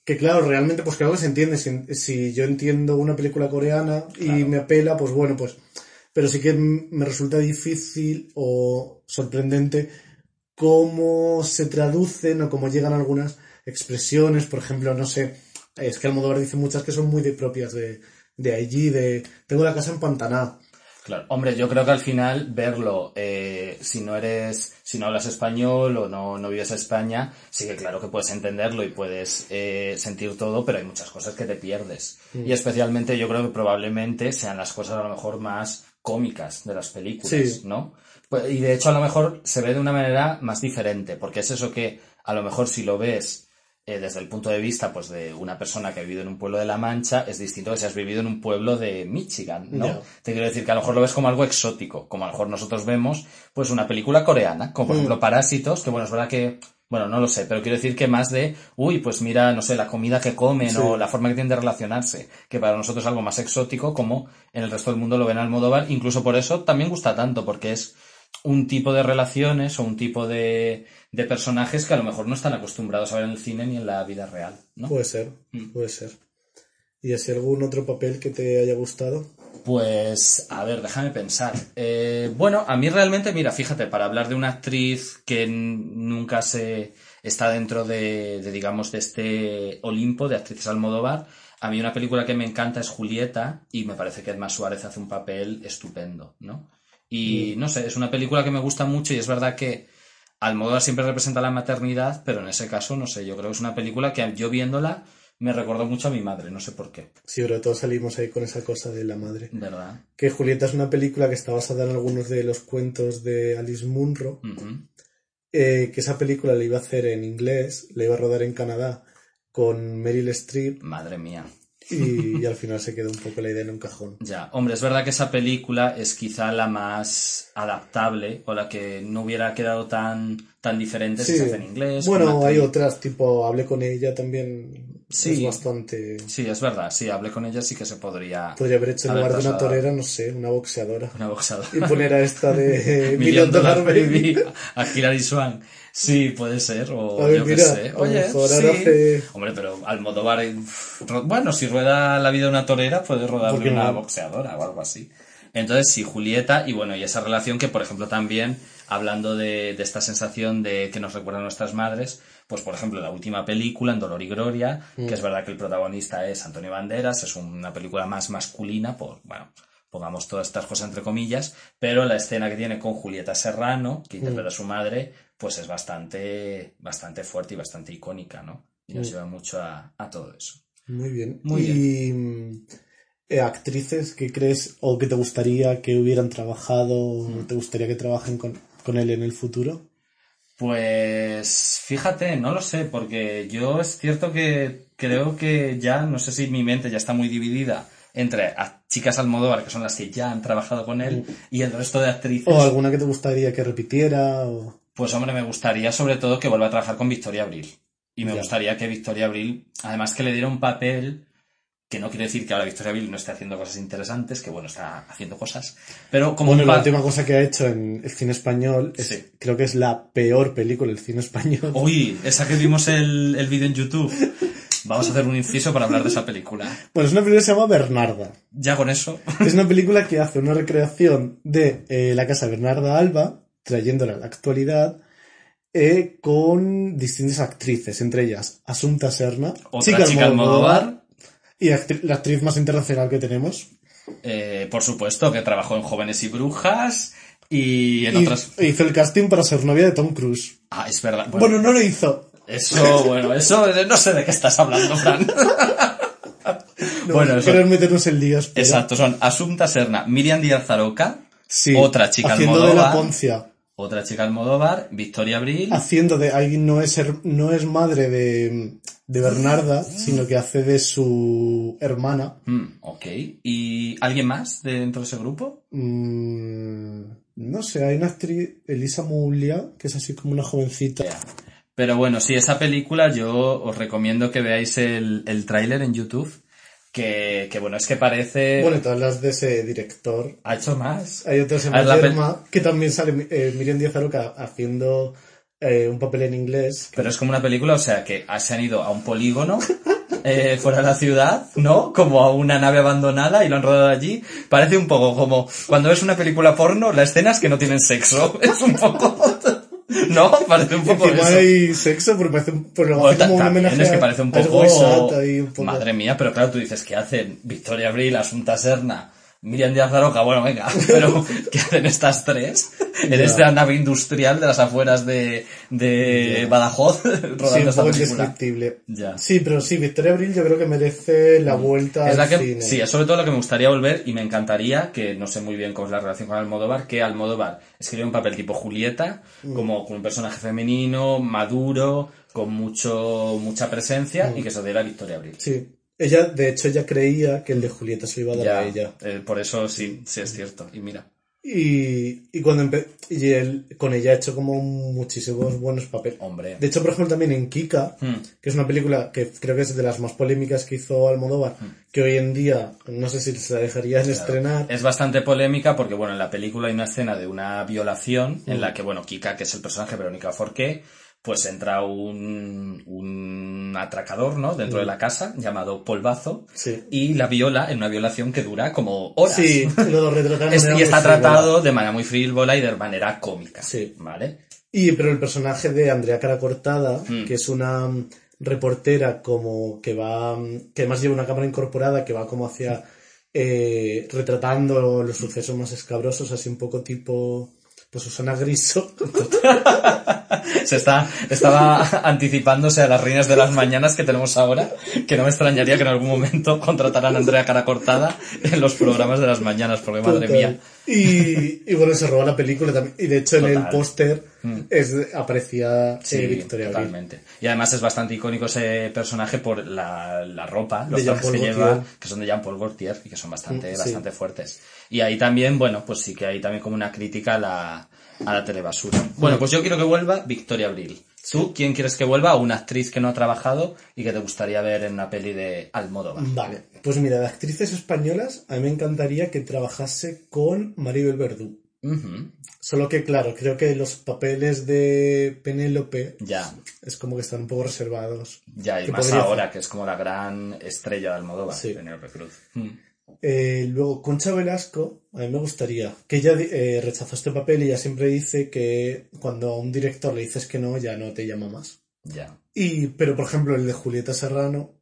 Que claro, realmente, pues claro que se entiende. Si, si yo entiendo una película coreana y Claro. me apela, pues bueno, pues. Pero sí que me resulta difícil o sorprendente cómo se traducen o cómo llegan algunas expresiones. Por ejemplo, no sé, es que Almodóvar dice muchas que son muy de propias de, de allí, de tengo la casa en Pantaná. Claro, hombre, yo creo que al final verlo, eh, si no eres, si no hablas español o no, no vives en España, sí que claro que puedes entenderlo y puedes eh, sentir todo, pero hay muchas cosas que te pierdes. Y especialmente yo creo que probablemente sean las cosas a lo mejor más cómicas de las películas, Sí. ¿no? Pues, y de hecho a lo mejor se ve de una manera más diferente, porque es eso que a lo mejor si lo ves eh, desde el punto de vista pues de una persona que ha vivido en un pueblo de La Mancha es distinto que si has vivido en un pueblo de Michigan, ¿no? Te quiero decir que a lo mejor lo ves como algo exótico, como a lo mejor nosotros vemos pues una película coreana, como por Mm. ejemplo Parásitos, que bueno, es verdad que bueno, no lo sé, pero quiero decir que más de, uy, pues mira, no sé, la comida que comen Sí. o la forma que tienen de relacionarse, que para nosotros es algo más exótico, como en el resto del mundo lo ven al Almodóvar, incluso por eso también gusta tanto, porque es un tipo de relaciones o un tipo de, de personajes que a lo mejor no están acostumbrados a ver en el cine ni en la vida real, ¿no? Puede ser, Mm. puede ser. ¿Y así algún otro papel que te haya gustado? Pues, a ver, déjame pensar. Eh, bueno, a mí realmente, mira, fíjate, para hablar de una actriz que nunca se está dentro de, de, digamos, de este Olimpo de actrices Almodóvar, a mí una película que me encanta es Julieta y me parece que Edma Suárez hace un papel estupendo, ¿no? Y no sé, es una película que me gusta mucho y es verdad que Almodóvar siempre representa la maternidad, pero en ese caso, no sé, yo creo que es una película que yo viéndola me recordó mucho a mi madre, no sé por qué, Sí, sobre todo salimos ahí con esa cosa de la madre. ¿verdad? Que Julieta es una película que está basada en algunos de los cuentos de Alice Munro. Eh, que esa película la iba a hacer en inglés, la iba a rodar en Canadá con Meryl Streep Madre mía. y, y al final se quedó un poco la idea en un cajón. Ya, hombre, es verdad que esa película es quizá la más adaptable o la que no hubiera quedado tan, tan diferente si Sí. se hace en inglés. Bueno, hay otras, tipo, hablé con ella también. Sí. Es bastante... Sí, es verdad, sí, hablé con ella, sí que se podría... Podría haber hecho en lugar de una torera, no sé, una boxeadora. Una boxeadora. Y poner a esta de Million Dollar Baby. A Hilary Swank. Sí, puede ser, o ver, yo qué sé. Oye, sí. hace- Hombre, pero Almodóvar, eh, bueno, si rueda la vida de una torera, puede ¿Por rodarle una no? boxeadora o algo así. Entonces, sí, Julieta, y bueno, y esa relación que, por ejemplo, también, hablando de, de esta sensación de que nos recuerda a nuestras madres, pues, por ejemplo, la última película, en Dolor y Gloria, Mm. que es verdad que el protagonista es Antonio Banderas, es una película más masculina, por, bueno, pongamos todas estas cosas entre comillas, pero la escena que tiene con Julieta Serrano, que interpreta a su madre, pues es bastante, bastante fuerte y bastante icónica, ¿no? Y nos Mm. lleva mucho a, a todo eso. Muy bien. Muy y mm, eh, actrices que crees o que te gustaría que hubieran trabajado Mm. o te gustaría que trabajen con, con él en el futuro? Pues fíjate, no lo sé, porque yo es cierto que creo que ya, no sé si mi mente ya está muy dividida entre a chicas Almodóvar, que son las que ya han trabajado con él, y el resto de actrices. ¿O alguna que te gustaría que repitiera? O... Pues hombre, me gustaría sobre todo que vuelva a trabajar con Victoria Abril. Y me Ya. gustaría que Victoria Abril, además que le diera un papel, que no quiere decir que ahora Victoria Abril no esté haciendo cosas interesantes, que bueno, está haciendo cosas, pero como Bueno, la última cosa que ha hecho en el cine español es, Sí. creo que es la peor película del cine español. Uy, esa que vimos el, el vídeo en YouTube. Vamos a hacer un inciso para hablar de esa película. Bueno, es una película que se llama Bernarda. Ya con eso. Es una película que hace una recreación de eh, la casa de Bernarda Alba, trayéndola a la actualidad, eh, con distintas actrices, entre ellas Asunta Serna, Otra chica Almodóvar. Y actri- la actriz más internacional que tenemos. Eh, por supuesto, que trabajó en Jóvenes y Brujas y en Y otras... hizo el casting para ser novia de Tom Cruise. Ah, es verdad. Bueno, Bueno, no lo hizo. eso, bueno, eso no sé de qué estás hablando, Fran. No, Bueno, no eso- querer meternos en líos. pero- Exacto, son Asunta Serna, Miriam Díaz Zaroca, Sí, otra chica haciendo de la. Poncia. Otra chica Almodóvar, Victoria Abril, Haciendo de alguien no es, her- no es madre de, de Bernarda, sino que hace de su hermana. Mm, ok, ¿y alguien más dentro de ese grupo? Mm, no sé, hay una actriz, Elisa Muglia, que es así como una jovencita. Pero bueno, sí, esa película yo os recomiendo que veáis el, el tráiler en YouTube, que, que bueno, es que parece... Bueno, todas las de ese director. ha hecho más. Hay otra que se A ver, llama la pel- Yerma, que también sale eh, Miriam Díaz Aroca haciendo eh, un papel en inglés. Pero es como una película, o sea, que se han ido a un polígono eh, fuera de la ciudad, ¿no? Como a una nave abandonada y lo han rodado allí. Parece un poco como cuando ves una película porno, las escenas que no tienen sexo. Es un poco... ¿No? Parece un poco Encima eso. hay sexo, porque parece pero luego Bueno, como un homenaje es que parece un poco... Un poco- Madre mía, pero claro, tú dices, ¿qué hacen? Victoria Abril, Asunta Serna, Miriam Díaz Aroca, bueno, venga, pero ¿qué hacen estas tres? En Ya. esta nave industrial de las afueras de, de Badajoz, Sí, rodando esta película. Ya. Sí, pero sí, Victoria Abril yo creo que merece la vuelta Es la que, cine. sí, es sobre todo lo que me gustaría volver y me encantaría, que no sé muy bien cómo es la relación con Almodóvar, que Almodóvar escribiera un papel tipo Julieta, Mm. como con un personaje femenino, maduro, con mucho, mucha presencia y que se lo diera a Victoria Abril. Sí. Ella, de hecho, ella creía que el de Julieta se lo iba a dar Ya, a ella. eh, por eso sí, sí es cierto. Y mira. Y, y cuando y él, con ella ha hecho como muchísimos buenos papeles. Hombre. De hecho, por ejemplo, también en Kika, Hmm. que es una película que creo que es de las más polémicas que hizo Almodóvar, Hmm. que hoy en día no sé si se la dejarían estrenar. Es bastante polémica porque, bueno, en la película hay una escena de una violación en la que, bueno, Kika, que es el personaje de Verónica Forqué, pues entra un, un atracador, ¿no? Dentro de la casa, llamado Polvazo, Sí. y la viola en una violación que dura como horas. Sí, lo retratan de Es- y está frívola. tratado de manera muy frívola y de manera cómica. Sí. ¿Vale? Y, pero el personaje de Andrea Cara Cortada, Mm. que es una reportera como que va, que además lleva una cámara incorporada que va como hacia, eh, retratando los sucesos más escabrosos, así un poco tipo, pues Susana Griso. Se está, estaba anticipándose a las reinas de las mañanas que tenemos ahora, que no me extrañaría que en algún momento contrataran a Andrea Cara Cortada en los programas de las mañanas, porque madre Total. mía. Y, y bueno, se roba la película también. Y de hecho en el póster es, aparecía Sí, eh, Victoria Abril. totalmente. Y además es bastante icónico ese personaje por la, la ropa, los trajes que lleva, que son de Jean-Paul Gaultier y que son bastante, Mm, sí. bastante fuertes. Y ahí también, bueno, pues sí que hay también como una crítica a la, a la telebasura. Bueno, pues yo quiero que vuelva Victoria Abril. ¿Tú quién quieres que vuelva? ¿O una actriz que no ha trabajado y que te gustaría ver en una peli de Almodóvar? Vale, pues mira, de actrices españolas, a mí me encantaría que trabajase con Maribel Verdú. Solo que, claro, creo que los papeles de Penélope Ya, es como que están un poco reservados. ya, y más ahora que es como la gran estrella de Almodóvar, Sí. Penélope Cruz. Mm. Eh, luego, Concha Velasco, a mí me gustaría, que ella eh, rechazó este papel y ella siempre dice que cuando a un director le dices que no, ya no te llama más. Ya. Y, pero por ejemplo, el de Julieta Serrano,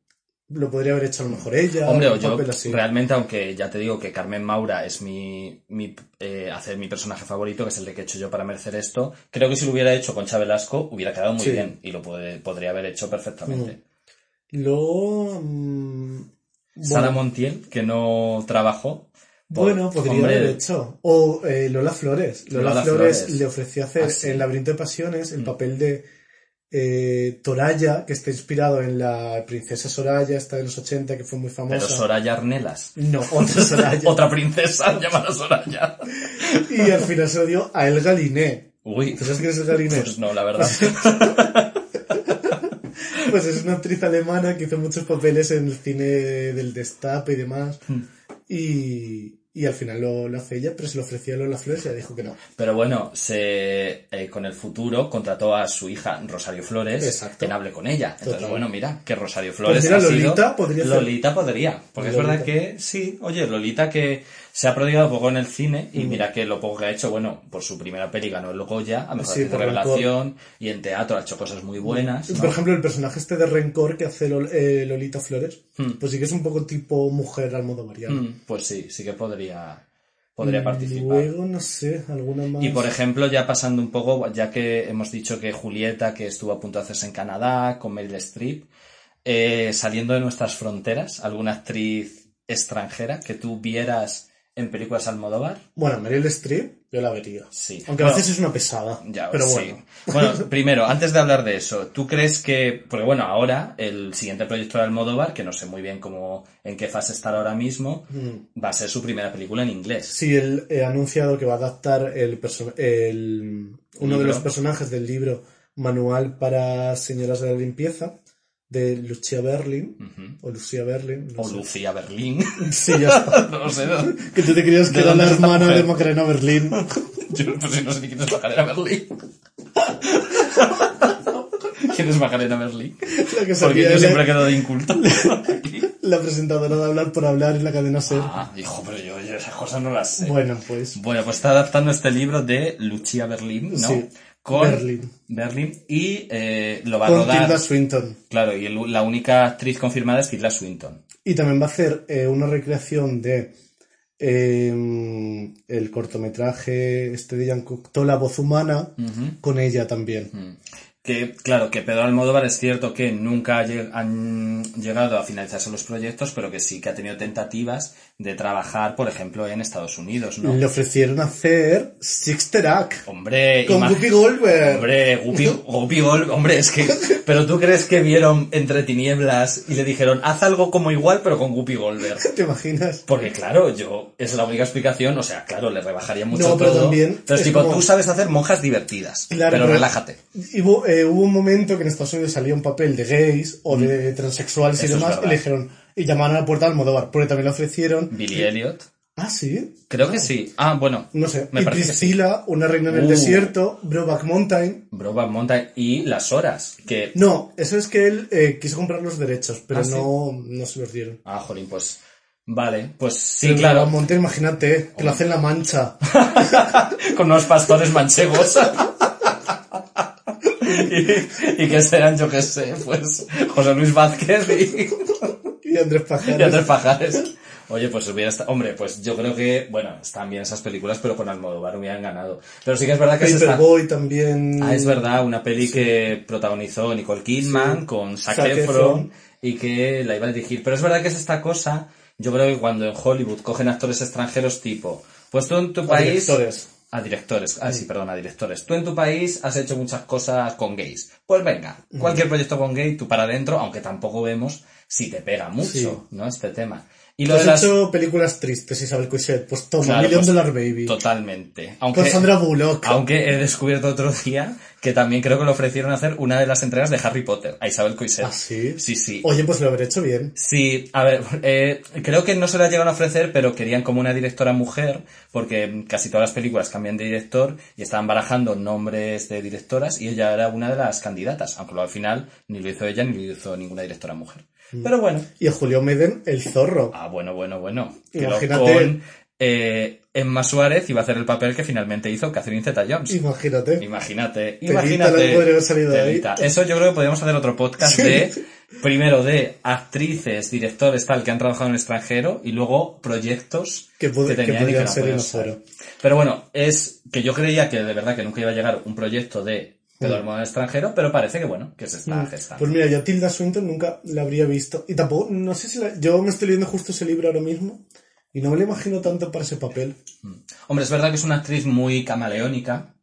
lo podría haber hecho a lo mejor ella. Hombre, o yo así. realmente, aunque ya te digo que Carmen Maura es mi, mi eh, hacer mi personaje favorito, que es el de que he hecho yo para merecer esto, creo que si lo hubiera hecho con Velasco hubiera quedado muy Sí. bien y lo puede- podría haber hecho perfectamente. Luego, mm, Sara Montiel, que no trabajó. por- bueno, podría hombre, haber hecho. O eh, Lola Flores. Lola, Lola Flores, Flores. le ofreció hacer Ah, en Laberinto de Pasiones Mm. el papel de eh, Toraya, que está inspirado en la princesa Soraya, esta de los 80, que fue muy famosa. Pero Soraya Arnelas. No, otra Soraya. Otra princesa llamada Soraya. y al final se lo dio a El Galiné. Uy, ¿Tú sabes quién es El Galiné? pues no, la verdad. Pues es una actriz alemana que hizo muchos papeles en el cine del destape y demás. Hmm. Y, y al final lo, lo hace ella, pero se lo ofreció a Lola Flores y ella dijo que no. Pero bueno, se, eh, con el futuro contrató a su hija Rosario Flores Exacto. en Hable con ella. Entonces, Total. bueno, mira, que Rosario Flores mira, ha sido- Lolita podría ser. Lolita podría. Porque es verdad que sí, oye, Lolita que se ha prodigado poco en el cine y mira que lo poco que ha hecho, bueno, por su primera peli ganó el Goya, a mejor Sí, de revelación y en teatro ha hecho cosas muy buenas. ¿no? Por ejemplo, el personaje este de Rencor que hace Lol- eh, Lolita Flores, Hmm. pues sí que es un poco tipo mujer al modo Mariano. Mm, Pues sí, sí que podría, podría Y participar. Luego, no sé, alguna más. Y por ejemplo, ya pasando un poco, ya que hemos dicho que Julieta, que estuvo a punto de hacerse en Canadá, con Meryl Streep, eh, saliendo de nuestras fronteras, alguna actriz extranjera que tú vieras en películas Almodóvar. Bueno, Meryl Streep, yo la vería. Sí. Aunque Bueno, a veces es una pesada. Ya, pero sí. bueno. Bueno, primero, antes de hablar de eso, ¿tú crees que, porque bueno, ahora el siguiente proyecto de Almodóvar, que no sé muy bien cómo, en qué fase estará ahora mismo, Mm. va a ser su primera película en inglés? Sí, él ha anunciado que va a adaptar el, el- uno de los personajes del libro Manual para Señoras de la Limpieza de Lucia Berlin. O Lucia Berlin. no O sé. Lucía Berlín. Sí, ya está. no lo sé. ¿no? Que tú te creías que ¿De era la hermana mujer? de Macarena Berlín. Yo pues, no sé ni quién es Macarena Berlín. ¿Quién es Macarena Berlín? Porque yo siempre la, quedo de inculto. la presentadora de Hablar por Hablar en la cadena SER. ah, hijo, pero yo, yo esas cosas no las sé. Bueno, pues. Bueno, pues está adaptando este libro de Lucia Berlín, ¿no? Sí, Con. Berlín y eh, lo va a rodar. Tilda Swinton. Claro, y el- la única actriz confirmada es Tilda Swinton. Y también va a hacer eh, una recreación de eh, el cortometraje este de Jean Cocteau, La voz humana, con ella también. Que, claro, que Pedro Almodóvar es cierto que nunca han llegado a finalizarse los proyectos, pero que sí que ha tenido tentativas de trabajar, por ejemplo, en Estados Unidos, ¿no? Le ofrecieron hacer Sixter Act Hombre, con Whoopi Goldberg. Hombre, Guppy, Guppy Gold- hombre, es que, pero tú crees que vieron entre tinieblas y le dijeron, haz algo como igual, pero con Guppy Goldberg. ¿Te imaginas? Porque claro, yo, es la única explicación, o sea, claro, le rebajaría mucho No, pero todo. también Pero es es tipo, como- tú sabes hacer monjas divertidas, Claro, pero relájate. Y eh, hubo un momento que en Estados Unidos salía un papel de gays o de transexuales y Mm. Eso es demás, y verdad. le dijeron, y llamaron a la puerta de Almodóvar, porque también le ofrecieron. Billy Elliot. Ah, sí. Creo que sí. Ah, bueno. No sé. Me y parece que sí. Priscila, una reina en el Uh. desierto, Broback Mountain. Brokeback Mountain y Las Horas, que... No, eso es que él eh, quiso comprar los derechos, pero Ah, ¿sí? no, no se los dieron. Ah, jolín, pues... Vale, pues sí, Pero claro. Brokeback Mountain, imagínate, que lo hace en La Mancha. Con unos pastores manchegos. y, y que serán, yo qué sé, pues José Luis Vázquez y, y Andrés y Pajares. Andrés Pajares. Oye, pues hubiera estado... Hombre, pues yo creo que, bueno, están bien esas películas, pero con Almodóvar hubieran ganado. Pero sí que es verdad que se está... Paperboy también. Ah, es verdad, una peli que protagonizó Nicole Kidman con Zac Zac Efron Efron. y que la iba a dirigir. Pero es verdad que es esta cosa, yo creo que cuando en Hollywood cogen actores extranjeros tipo, pues tú en tu O país... directores. A directores, ah, sí, perdón, a directores. Tú en tu país has hecho muchas cosas con gays. Pues venga, cualquier proyecto con gay, tú para adentro, aunque tampoco vemos si te pega mucho, Sí. ¿no? Este tema. Y lo has las... hecho películas tristes, Isabel Coixet. Pues toma, Claro, Million pues, Dollar Baby. Totalmente. Aunque, Con Sandra Bullock. aunque he descubierto otro día que también creo que le ofrecieron hacer una de las entregas de Harry Potter a Isabel Coixet. ¿Ah, sí? Sí, sí. Oye, pues lo habré hecho bien. Sí, a ver, eh, creo que no se la llegaron a ofrecer, pero querían como una directora mujer, porque casi todas las películas cambian de director y estaban barajando nombres de directoras y ella era una de las candidatas, aunque luego al final ni lo hizo ella ni lo hizo ninguna directora mujer. Pero bueno, Y a Julio Meden, el zorro. ah, bueno, bueno, bueno. Imagínate. con eh, Emma Suárez iba a hacer el papel que finalmente hizo Catherine Zeta-Jones. Imagínate. Imagínate, imagínate. Telita. Eso yo creo que podríamos hacer otro podcast de, primero de actrices, directores, tal, que han trabajado en el extranjero, y luego proyectos Que puede- que tenían y podrían no ser. Pero bueno, es que yo creía que de verdad que nunca iba a llegar un proyecto de Pedro Mm. Almodóvar en el extranjero, pero parece que bueno, que se está gestando. Pues mira, yo Tilda Swinton nunca la habría visto. Y tampoco, no sé si la... Yo me estoy leyendo justo ese libro ahora mismo. Y no me lo imagino tanto para ese papel. Hombre, es verdad que es una actriz muy camaleónica,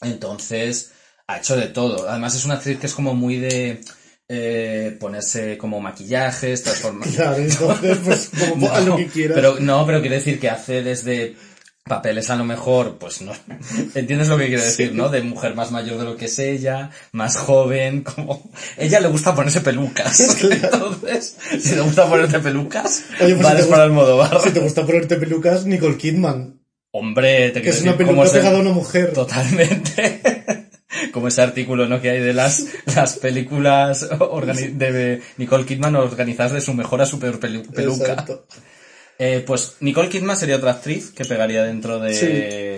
entonces ha hecho de todo. Además es una actriz que es como muy de eh, ponerse como maquillajes, transformar... Claro, entonces, pues, como a lo que quieras. Pero, no, pero quiere decir que hace desde papeles a lo mejor, pues no, entiendes lo que quiero decir, ¿no? De mujer más mayor de lo que es ella, más joven, como, ella le gusta ponerse pelucas. Entonces, si le gusta ponerte pelucas, Oye, pues, vales si te para el Almodóvar. Si te gusta ponerte pelucas, Nicole Kidman. Hombre, te Que quiero es una decir, peluca pegada a una mujer. Totalmente. Como ese artículo, ¿no? Que hay de las, las películas de Nicole Kidman organizadas de su mejor a su peor pelu- peluca. Exacto. Eh, pues Nicole Kidman sería otra actriz que pegaría dentro de...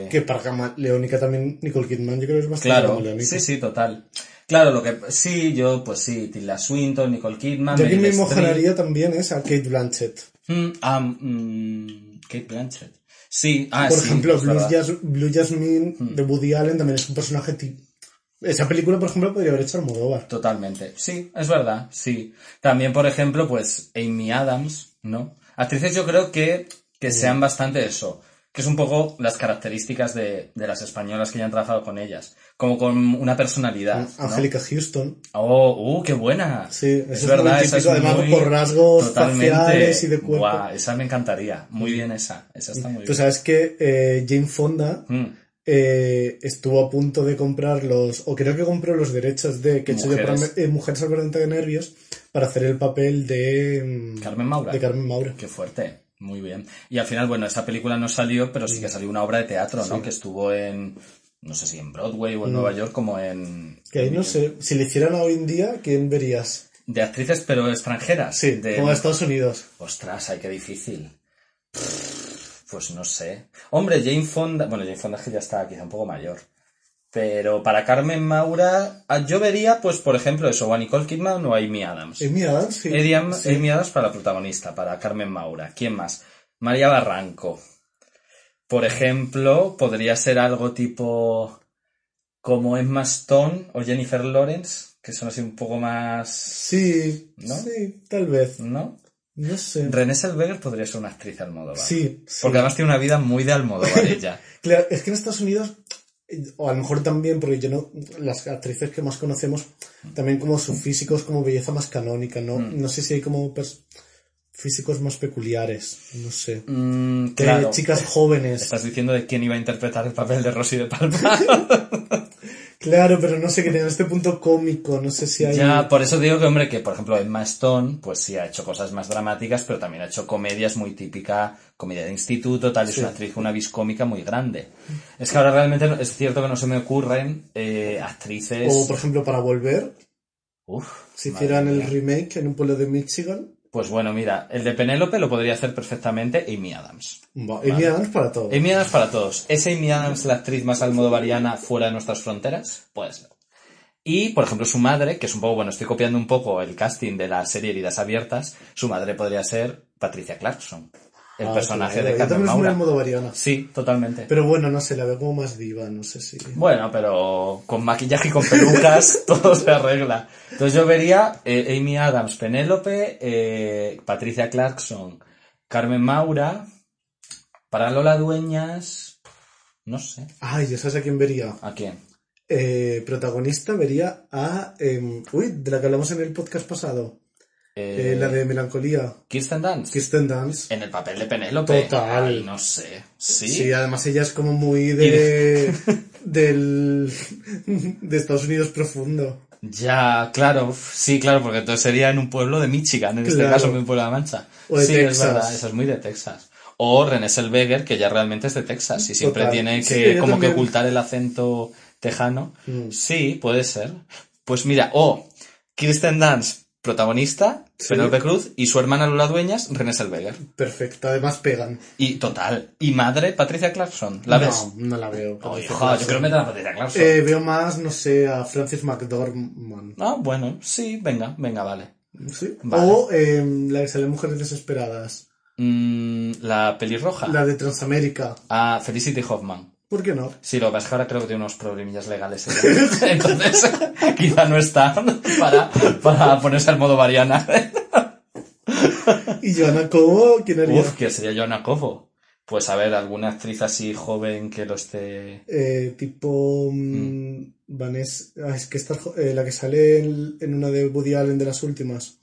Sí, que para camaleónica también Nicole Kidman yo creo que es bastante Claro, camaleónica. sí, sí, total. Claro, lo que... Sí, yo, pues sí, Tilda Swinton, Nicole Kidman... Yo me mojanaría también es a Kate Blanchett. Mm, ah, mm, Kate Blanchett. Sí, ah, Por sí, ejemplo, es Blue. Jas- Blue Jasmine de Woody Allen también es un personaje tipo... Esa película, por ejemplo, podría haber hecho Almodóvar. Totalmente. Sí, es verdad, sí. También, por ejemplo, pues Amy Adams, ¿no? Actrices yo creo que, que sean bastante eso, que es un poco las características de, de las españolas que ya han trabajado con ellas, como con una personalidad. ¿no? Angélica Houston. Oh, uh, qué buena. Sí, eso es es verdad, muy esa es además, muy- por rasgos faciales y de cuerpo. Guau, esa me encantaría. Muy bien esa. Esa está muy Tú bien. sabes que eh, Jane Fonda Mm. eh, estuvo a punto de comprar los, o creo que compró los derechos de que he hecho Mujeres. eh, Mujeres al borde de nervios para hacer el papel de mm, Carmen Maura. De Carmen Maura. Qué fuerte. Muy bien. Y al final, bueno, esa película no salió, pero sí que salió una obra de teatro, ¿no? Que estuvo en, no sé si en Broadway o en Nueva York, como en... Mm. Que ahí no sé, si le hicieran hoy en día, ¿quién verías? De actrices, pero extranjeras. Sí, de... como a Estados Unidos. Ostras, ay, qué difícil. Pues no sé. Hombre, Jane Fonda... Bueno, Jane Fonda es que ya está quizá un poco mayor. Pero para Carmen Maura, ah, yo vería, pues, por ejemplo, eso, o a Nicole Kidman o a Amy Adams. Amy Adams, sí. Amy Am- Sí. Amy Adams para la protagonista, para Carmen Maura. ¿Quién más? María Barranco. Por ejemplo, podría ser algo tipo como Emma Stone o Jennifer Lawrence, que son así un poco más... Sí, ¿No? sí, tal vez. ¿No? No sé. René Zellweger podría ser una actriz de Almodóvar. Sí, sí. Porque además tiene una vida muy de Almodóvar ella. Claro, es que en Estados Unidos, o a lo mejor también, porque yo no, las actrices que más conocemos, también como su físico es como belleza más canónica, ¿no? Mm. No sé si hay como físicos más peculiares, no sé. Mm, claro. chicas jóvenes. Estás diciendo de quién iba a interpretar el papel de Rosy de Palma. Claro, pero no sé, que tiene este punto cómico, no sé si hay... Ya, por eso digo que, hombre, que por ejemplo Emma Stone, pues sí ha hecho cosas más dramáticas, pero también ha hecho comedias muy típica, comedia de instituto, tal, es Sí. una actriz, una vis cómica muy grande. Es que ahora realmente no- es cierto que no se me ocurren eh, actrices... O, por ejemplo, para volver, Uf, si hicieran el remake en un pueblo de Michigan, Pues bueno, mira, el de Penélope lo podría hacer perfectamente Amy Adams. Amy Adams para todo. Amy Adams para todos. ¿Es Amy Adams la actriz más almodovariana fuera de nuestras fronteras? Puede ser. Y, por ejemplo, su madre, que es un poco, bueno, estoy copiando un poco el casting de la serie Heridas Abiertas, su madre podría ser Patricia Clarkson, el Ah, personaje claro, de Carmen Maura. Sí, totalmente. Pero bueno, no sé, la veo como más diva, no sé si... Bueno, pero con maquillaje y con pelucas todo se arregla. Entonces yo vería eh, Amy Adams, Penélope, eh, Patricia Clarkson, Carmen Maura, para Lola Dueñas, No sé. Ay, ¿ya sabes a quién vería? ¿A quién? Eh, protagonista vería a... em, uy, de la que hablamos en el podcast pasado. Eh, Eh, la de Melancolía. Kirsten Dunst. Kirsten Dunst. En el papel de Penélope. Total. Ay, no sé. Sí. Sí, además ella es como muy de... del... de Estados Unidos profundo. Ya, claro. Sí, claro, porque entonces sería en un pueblo de Michigan, en este caso, en un pueblo de la Mancha. O de sí, Texas. es verdad, eso es muy de Texas. O René Selveger, que ya realmente es de Texas y siempre Total. tiene que como también. que ocultar el acento tejano. Mm. Sí, puede ser. Pues mira, o Kirsten Dunst, protagonista, Sí. Penélope Cruz, y su hermana Lola Dueñas, René Selveger. Perfecto, además pegan. Y total. Y madre, Patricia Clarkson. ¿La ves? No, no la veo. Oh, hija, yo creo que meter a Patricia Clarkson. Eh, veo más, no sé, a Francis McDormand. Ah, bueno, sí, venga, venga, vale. ¿Sí? Vale. O em, la que sale Mujeres Desesperadas. Mm, la pelirroja. La de Transamérica. Ah, Felicity Hoffman. ¿Por qué no? Sí, lo que pasa es que ahora creo que tiene unos problemillas legales. ella. Entonces, quizá no está para, para ponerse al modo Variana. ¿Y Joana Cobo? ¿Quién haría? Uf, que sería Joanna Cobo. Pues a ver, alguna actriz así joven que lo esté... Eh, tipo... mm, Vanessa... ah, es que esta, eh, la que sale en, en una de Woody Allen de las últimas.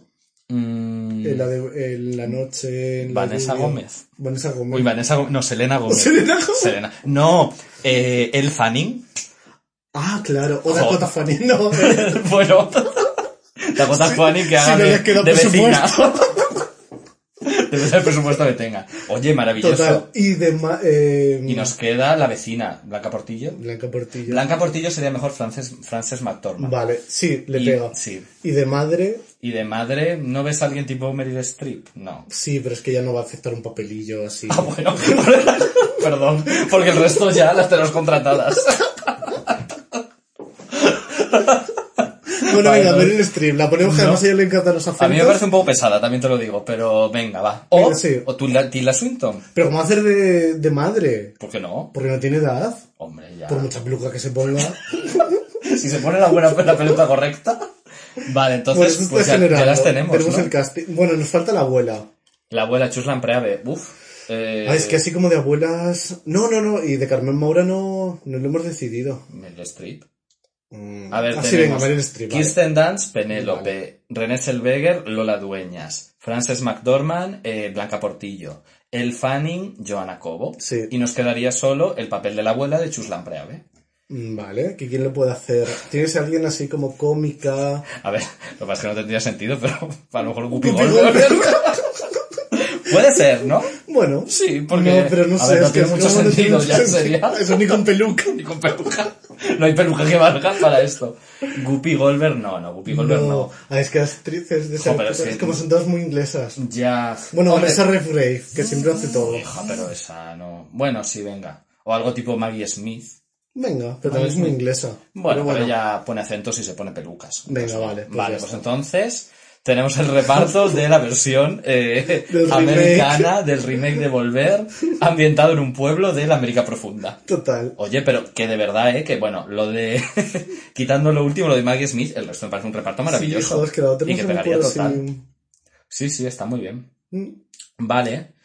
Mm, Eh, la de en la noche... en la Vanessa lluvia. Gómez. Vanessa Gómez. Uy, Vanessa Gómez. No, Selena Gómez. Selena Gómez. Selena. No, eh, El Fanning. Ah, claro. O. Dakota Fanning. No, eh, bueno, Dakota Fanning que si haga no de, de vecina. Presupuesto. Que tenga. Oye, maravilloso. total. Y de... ma- eh, Y nos queda la vecina, Blanca Portillo. Blanca Portillo. Blanca Portillo sería mejor Frances, Frances McDormand. Vale, sí, le Y- pega. Sí. Y de madre, Y de madre, ¿no ves a alguien tipo Meryl Streep? No. sí, pero es que ya no va a aceptar un papelillo así. Ah, bueno, perdón, porque el resto ya las tenemos contratadas. Bueno, venga, no. Meryl Streep, la ponemos que No. además a ella le encantan los A acentos. mí me parece un poco pesada, también te lo digo, pero venga, va. O, Venga, sí. o Tila Swinton. Pero ¿cómo hacer de, de madre? ¿Por qué no? Porque no tiene edad. Hombre, ya. Por mucha peluca que se ponga. Si se pone la buena la peluca correcta. Vale, entonces, Pues, pues, ya, las tenemos, ¿no? el casting. Bueno, nos falta la abuela. La abuela Chuslan Preave. Uf. Eh, Ah, es que así como de abuelas... No, no, no. Y de Carmen Maura no, no lo hemos decidido. Meryl Streep. Mm. A ver, sí, venga, tenemos Meryl Streep. vale. Kirsten Dunst, Penélope, René Selveger, Lola Dueñas, Frances McDormand, eh, Blanca Portillo, El Fanning, Joanna Cobo. Sí. Y nos quedaría solo el papel de la abuela de Chuslan Preave. Mm, Vale, ¿que quién lo puede hacer? ¿Tienes a alguien así como cómica? A ver, lo que pasa es que no tendría sentido, pero a lo mejor Guppy Goldberg. Puede ser, ¿no? Bueno. Sí, porque- No, pero no a sé, ver, no es que tiene mucho sentido, ya sería. sentido. Eso ni con peluca. Ni con peluca. No hay peluca que valga para esto. Guppy Goldberg, no, no, Guppy Goldberg no. No, ah, es que las actrices de esa es como son todas muy inglesas. Ya. Bueno, Hombre, Vanessa Redgrave, que siempre hace todo. Hija, pero esa no. Bueno, sí, venga. O algo tipo Maggie Smith. Venga, pero también es muy inglesa. Bueno, Pero pero ella pone acentos y se pone pelucas. Venga, Pues, vale, pues vale, pues está. entonces tenemos el reparto de la versión eh, Del americana del remake de Volver, ambientado en un pueblo de la América Profunda. Total. Oye, pero que de verdad, eh, que bueno, lo de. quitando lo último, lo de Maggie Smith, el resto me parece un reparto maravilloso. Sí, joder, que y que pegaría total. Sí, sí, está muy bien. Mm, Vale.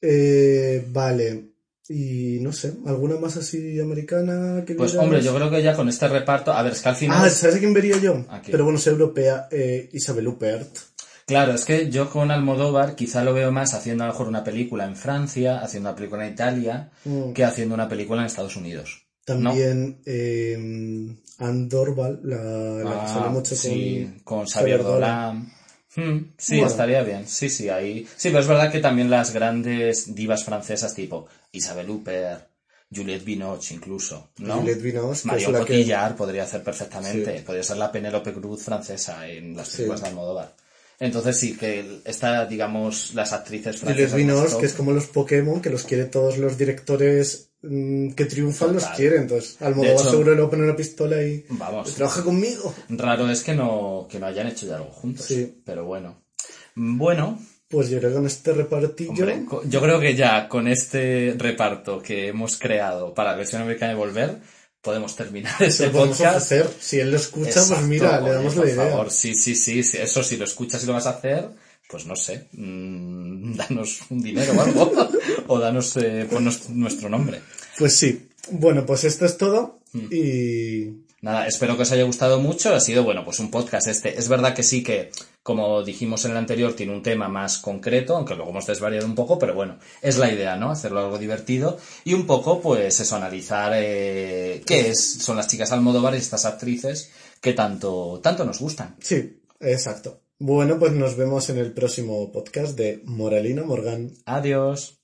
Eh, vale. Y no sé, ¿alguna más así americana que Pues hombre, yo creo que ya con este reparto. A ver, es que al final. Ah, ¿sabes a quién vería yo? Pero bueno, es europea, eh, Isabel Huppert. Claro, es que yo con Almodóvar quizá lo veo más haciendo a lo mejor una película en Francia, haciendo una película en Italia, Mm. que haciendo una película en Estados Unidos. También eh, Anne Dorval, la, la que Ah, sale mucho sí, con, con Xavier Dolan. Hmm, sí, Bueno. estaría bien. Sí, sí, ahí. Sí, pero es verdad que también las grandes divas francesas tipo Isabel Huppert, Juliette Binoche incluso, ¿no? Juliette Binoche, que es Marion la que- Cotillard podría hacer perfectamente. Sí. Podría ser la Penélope Cruz francesa en las Sí. películas de Almodóvar. Entonces sí, que está, digamos, las actrices Juliette francesas. Binoche, más que es como los Pokémon, que los quiere todos los directores que triunfan, los Total. quiere. Entonces, Almodóvar hecho- seguro le va a poner una pistola y Vamos. trabaja conmigo. Raro es que no, que no hayan hecho ya algo juntos. Sí. Pero bueno. Bueno, Pues yo creo que con este repartillo... Hombre, yo creo que ya con este reparto que hemos creado para la versión americana de Volver, podemos terminar se ese lo podemos podcast. ofrecer. Si él lo escucha, Exacto, pues mira, le damos la idea. favor, sí, sí, sí, sí, eso si lo escuchas y lo vas a hacer, pues no sé, mm, danos un dinero o algo, o danos, eh, ponnos nuestro nombre. Pues sí. Bueno, pues esto es todo Mm. y Nada, espero que os haya gustado mucho. Ha sido, bueno, pues un podcast este. Es verdad que sí que, como dijimos en el anterior, tiene un tema más concreto, aunque luego hemos desvariado un poco, pero bueno, es la idea, ¿no? Hacerlo algo divertido y un poco, pues eso, analizar eh, qué es, son las chicas Almodóvar y estas actrices que tanto, tanto nos gustan. sí, exacto. Bueno, pues nos vemos en el próximo podcast de Moralina Morgan. Adiós.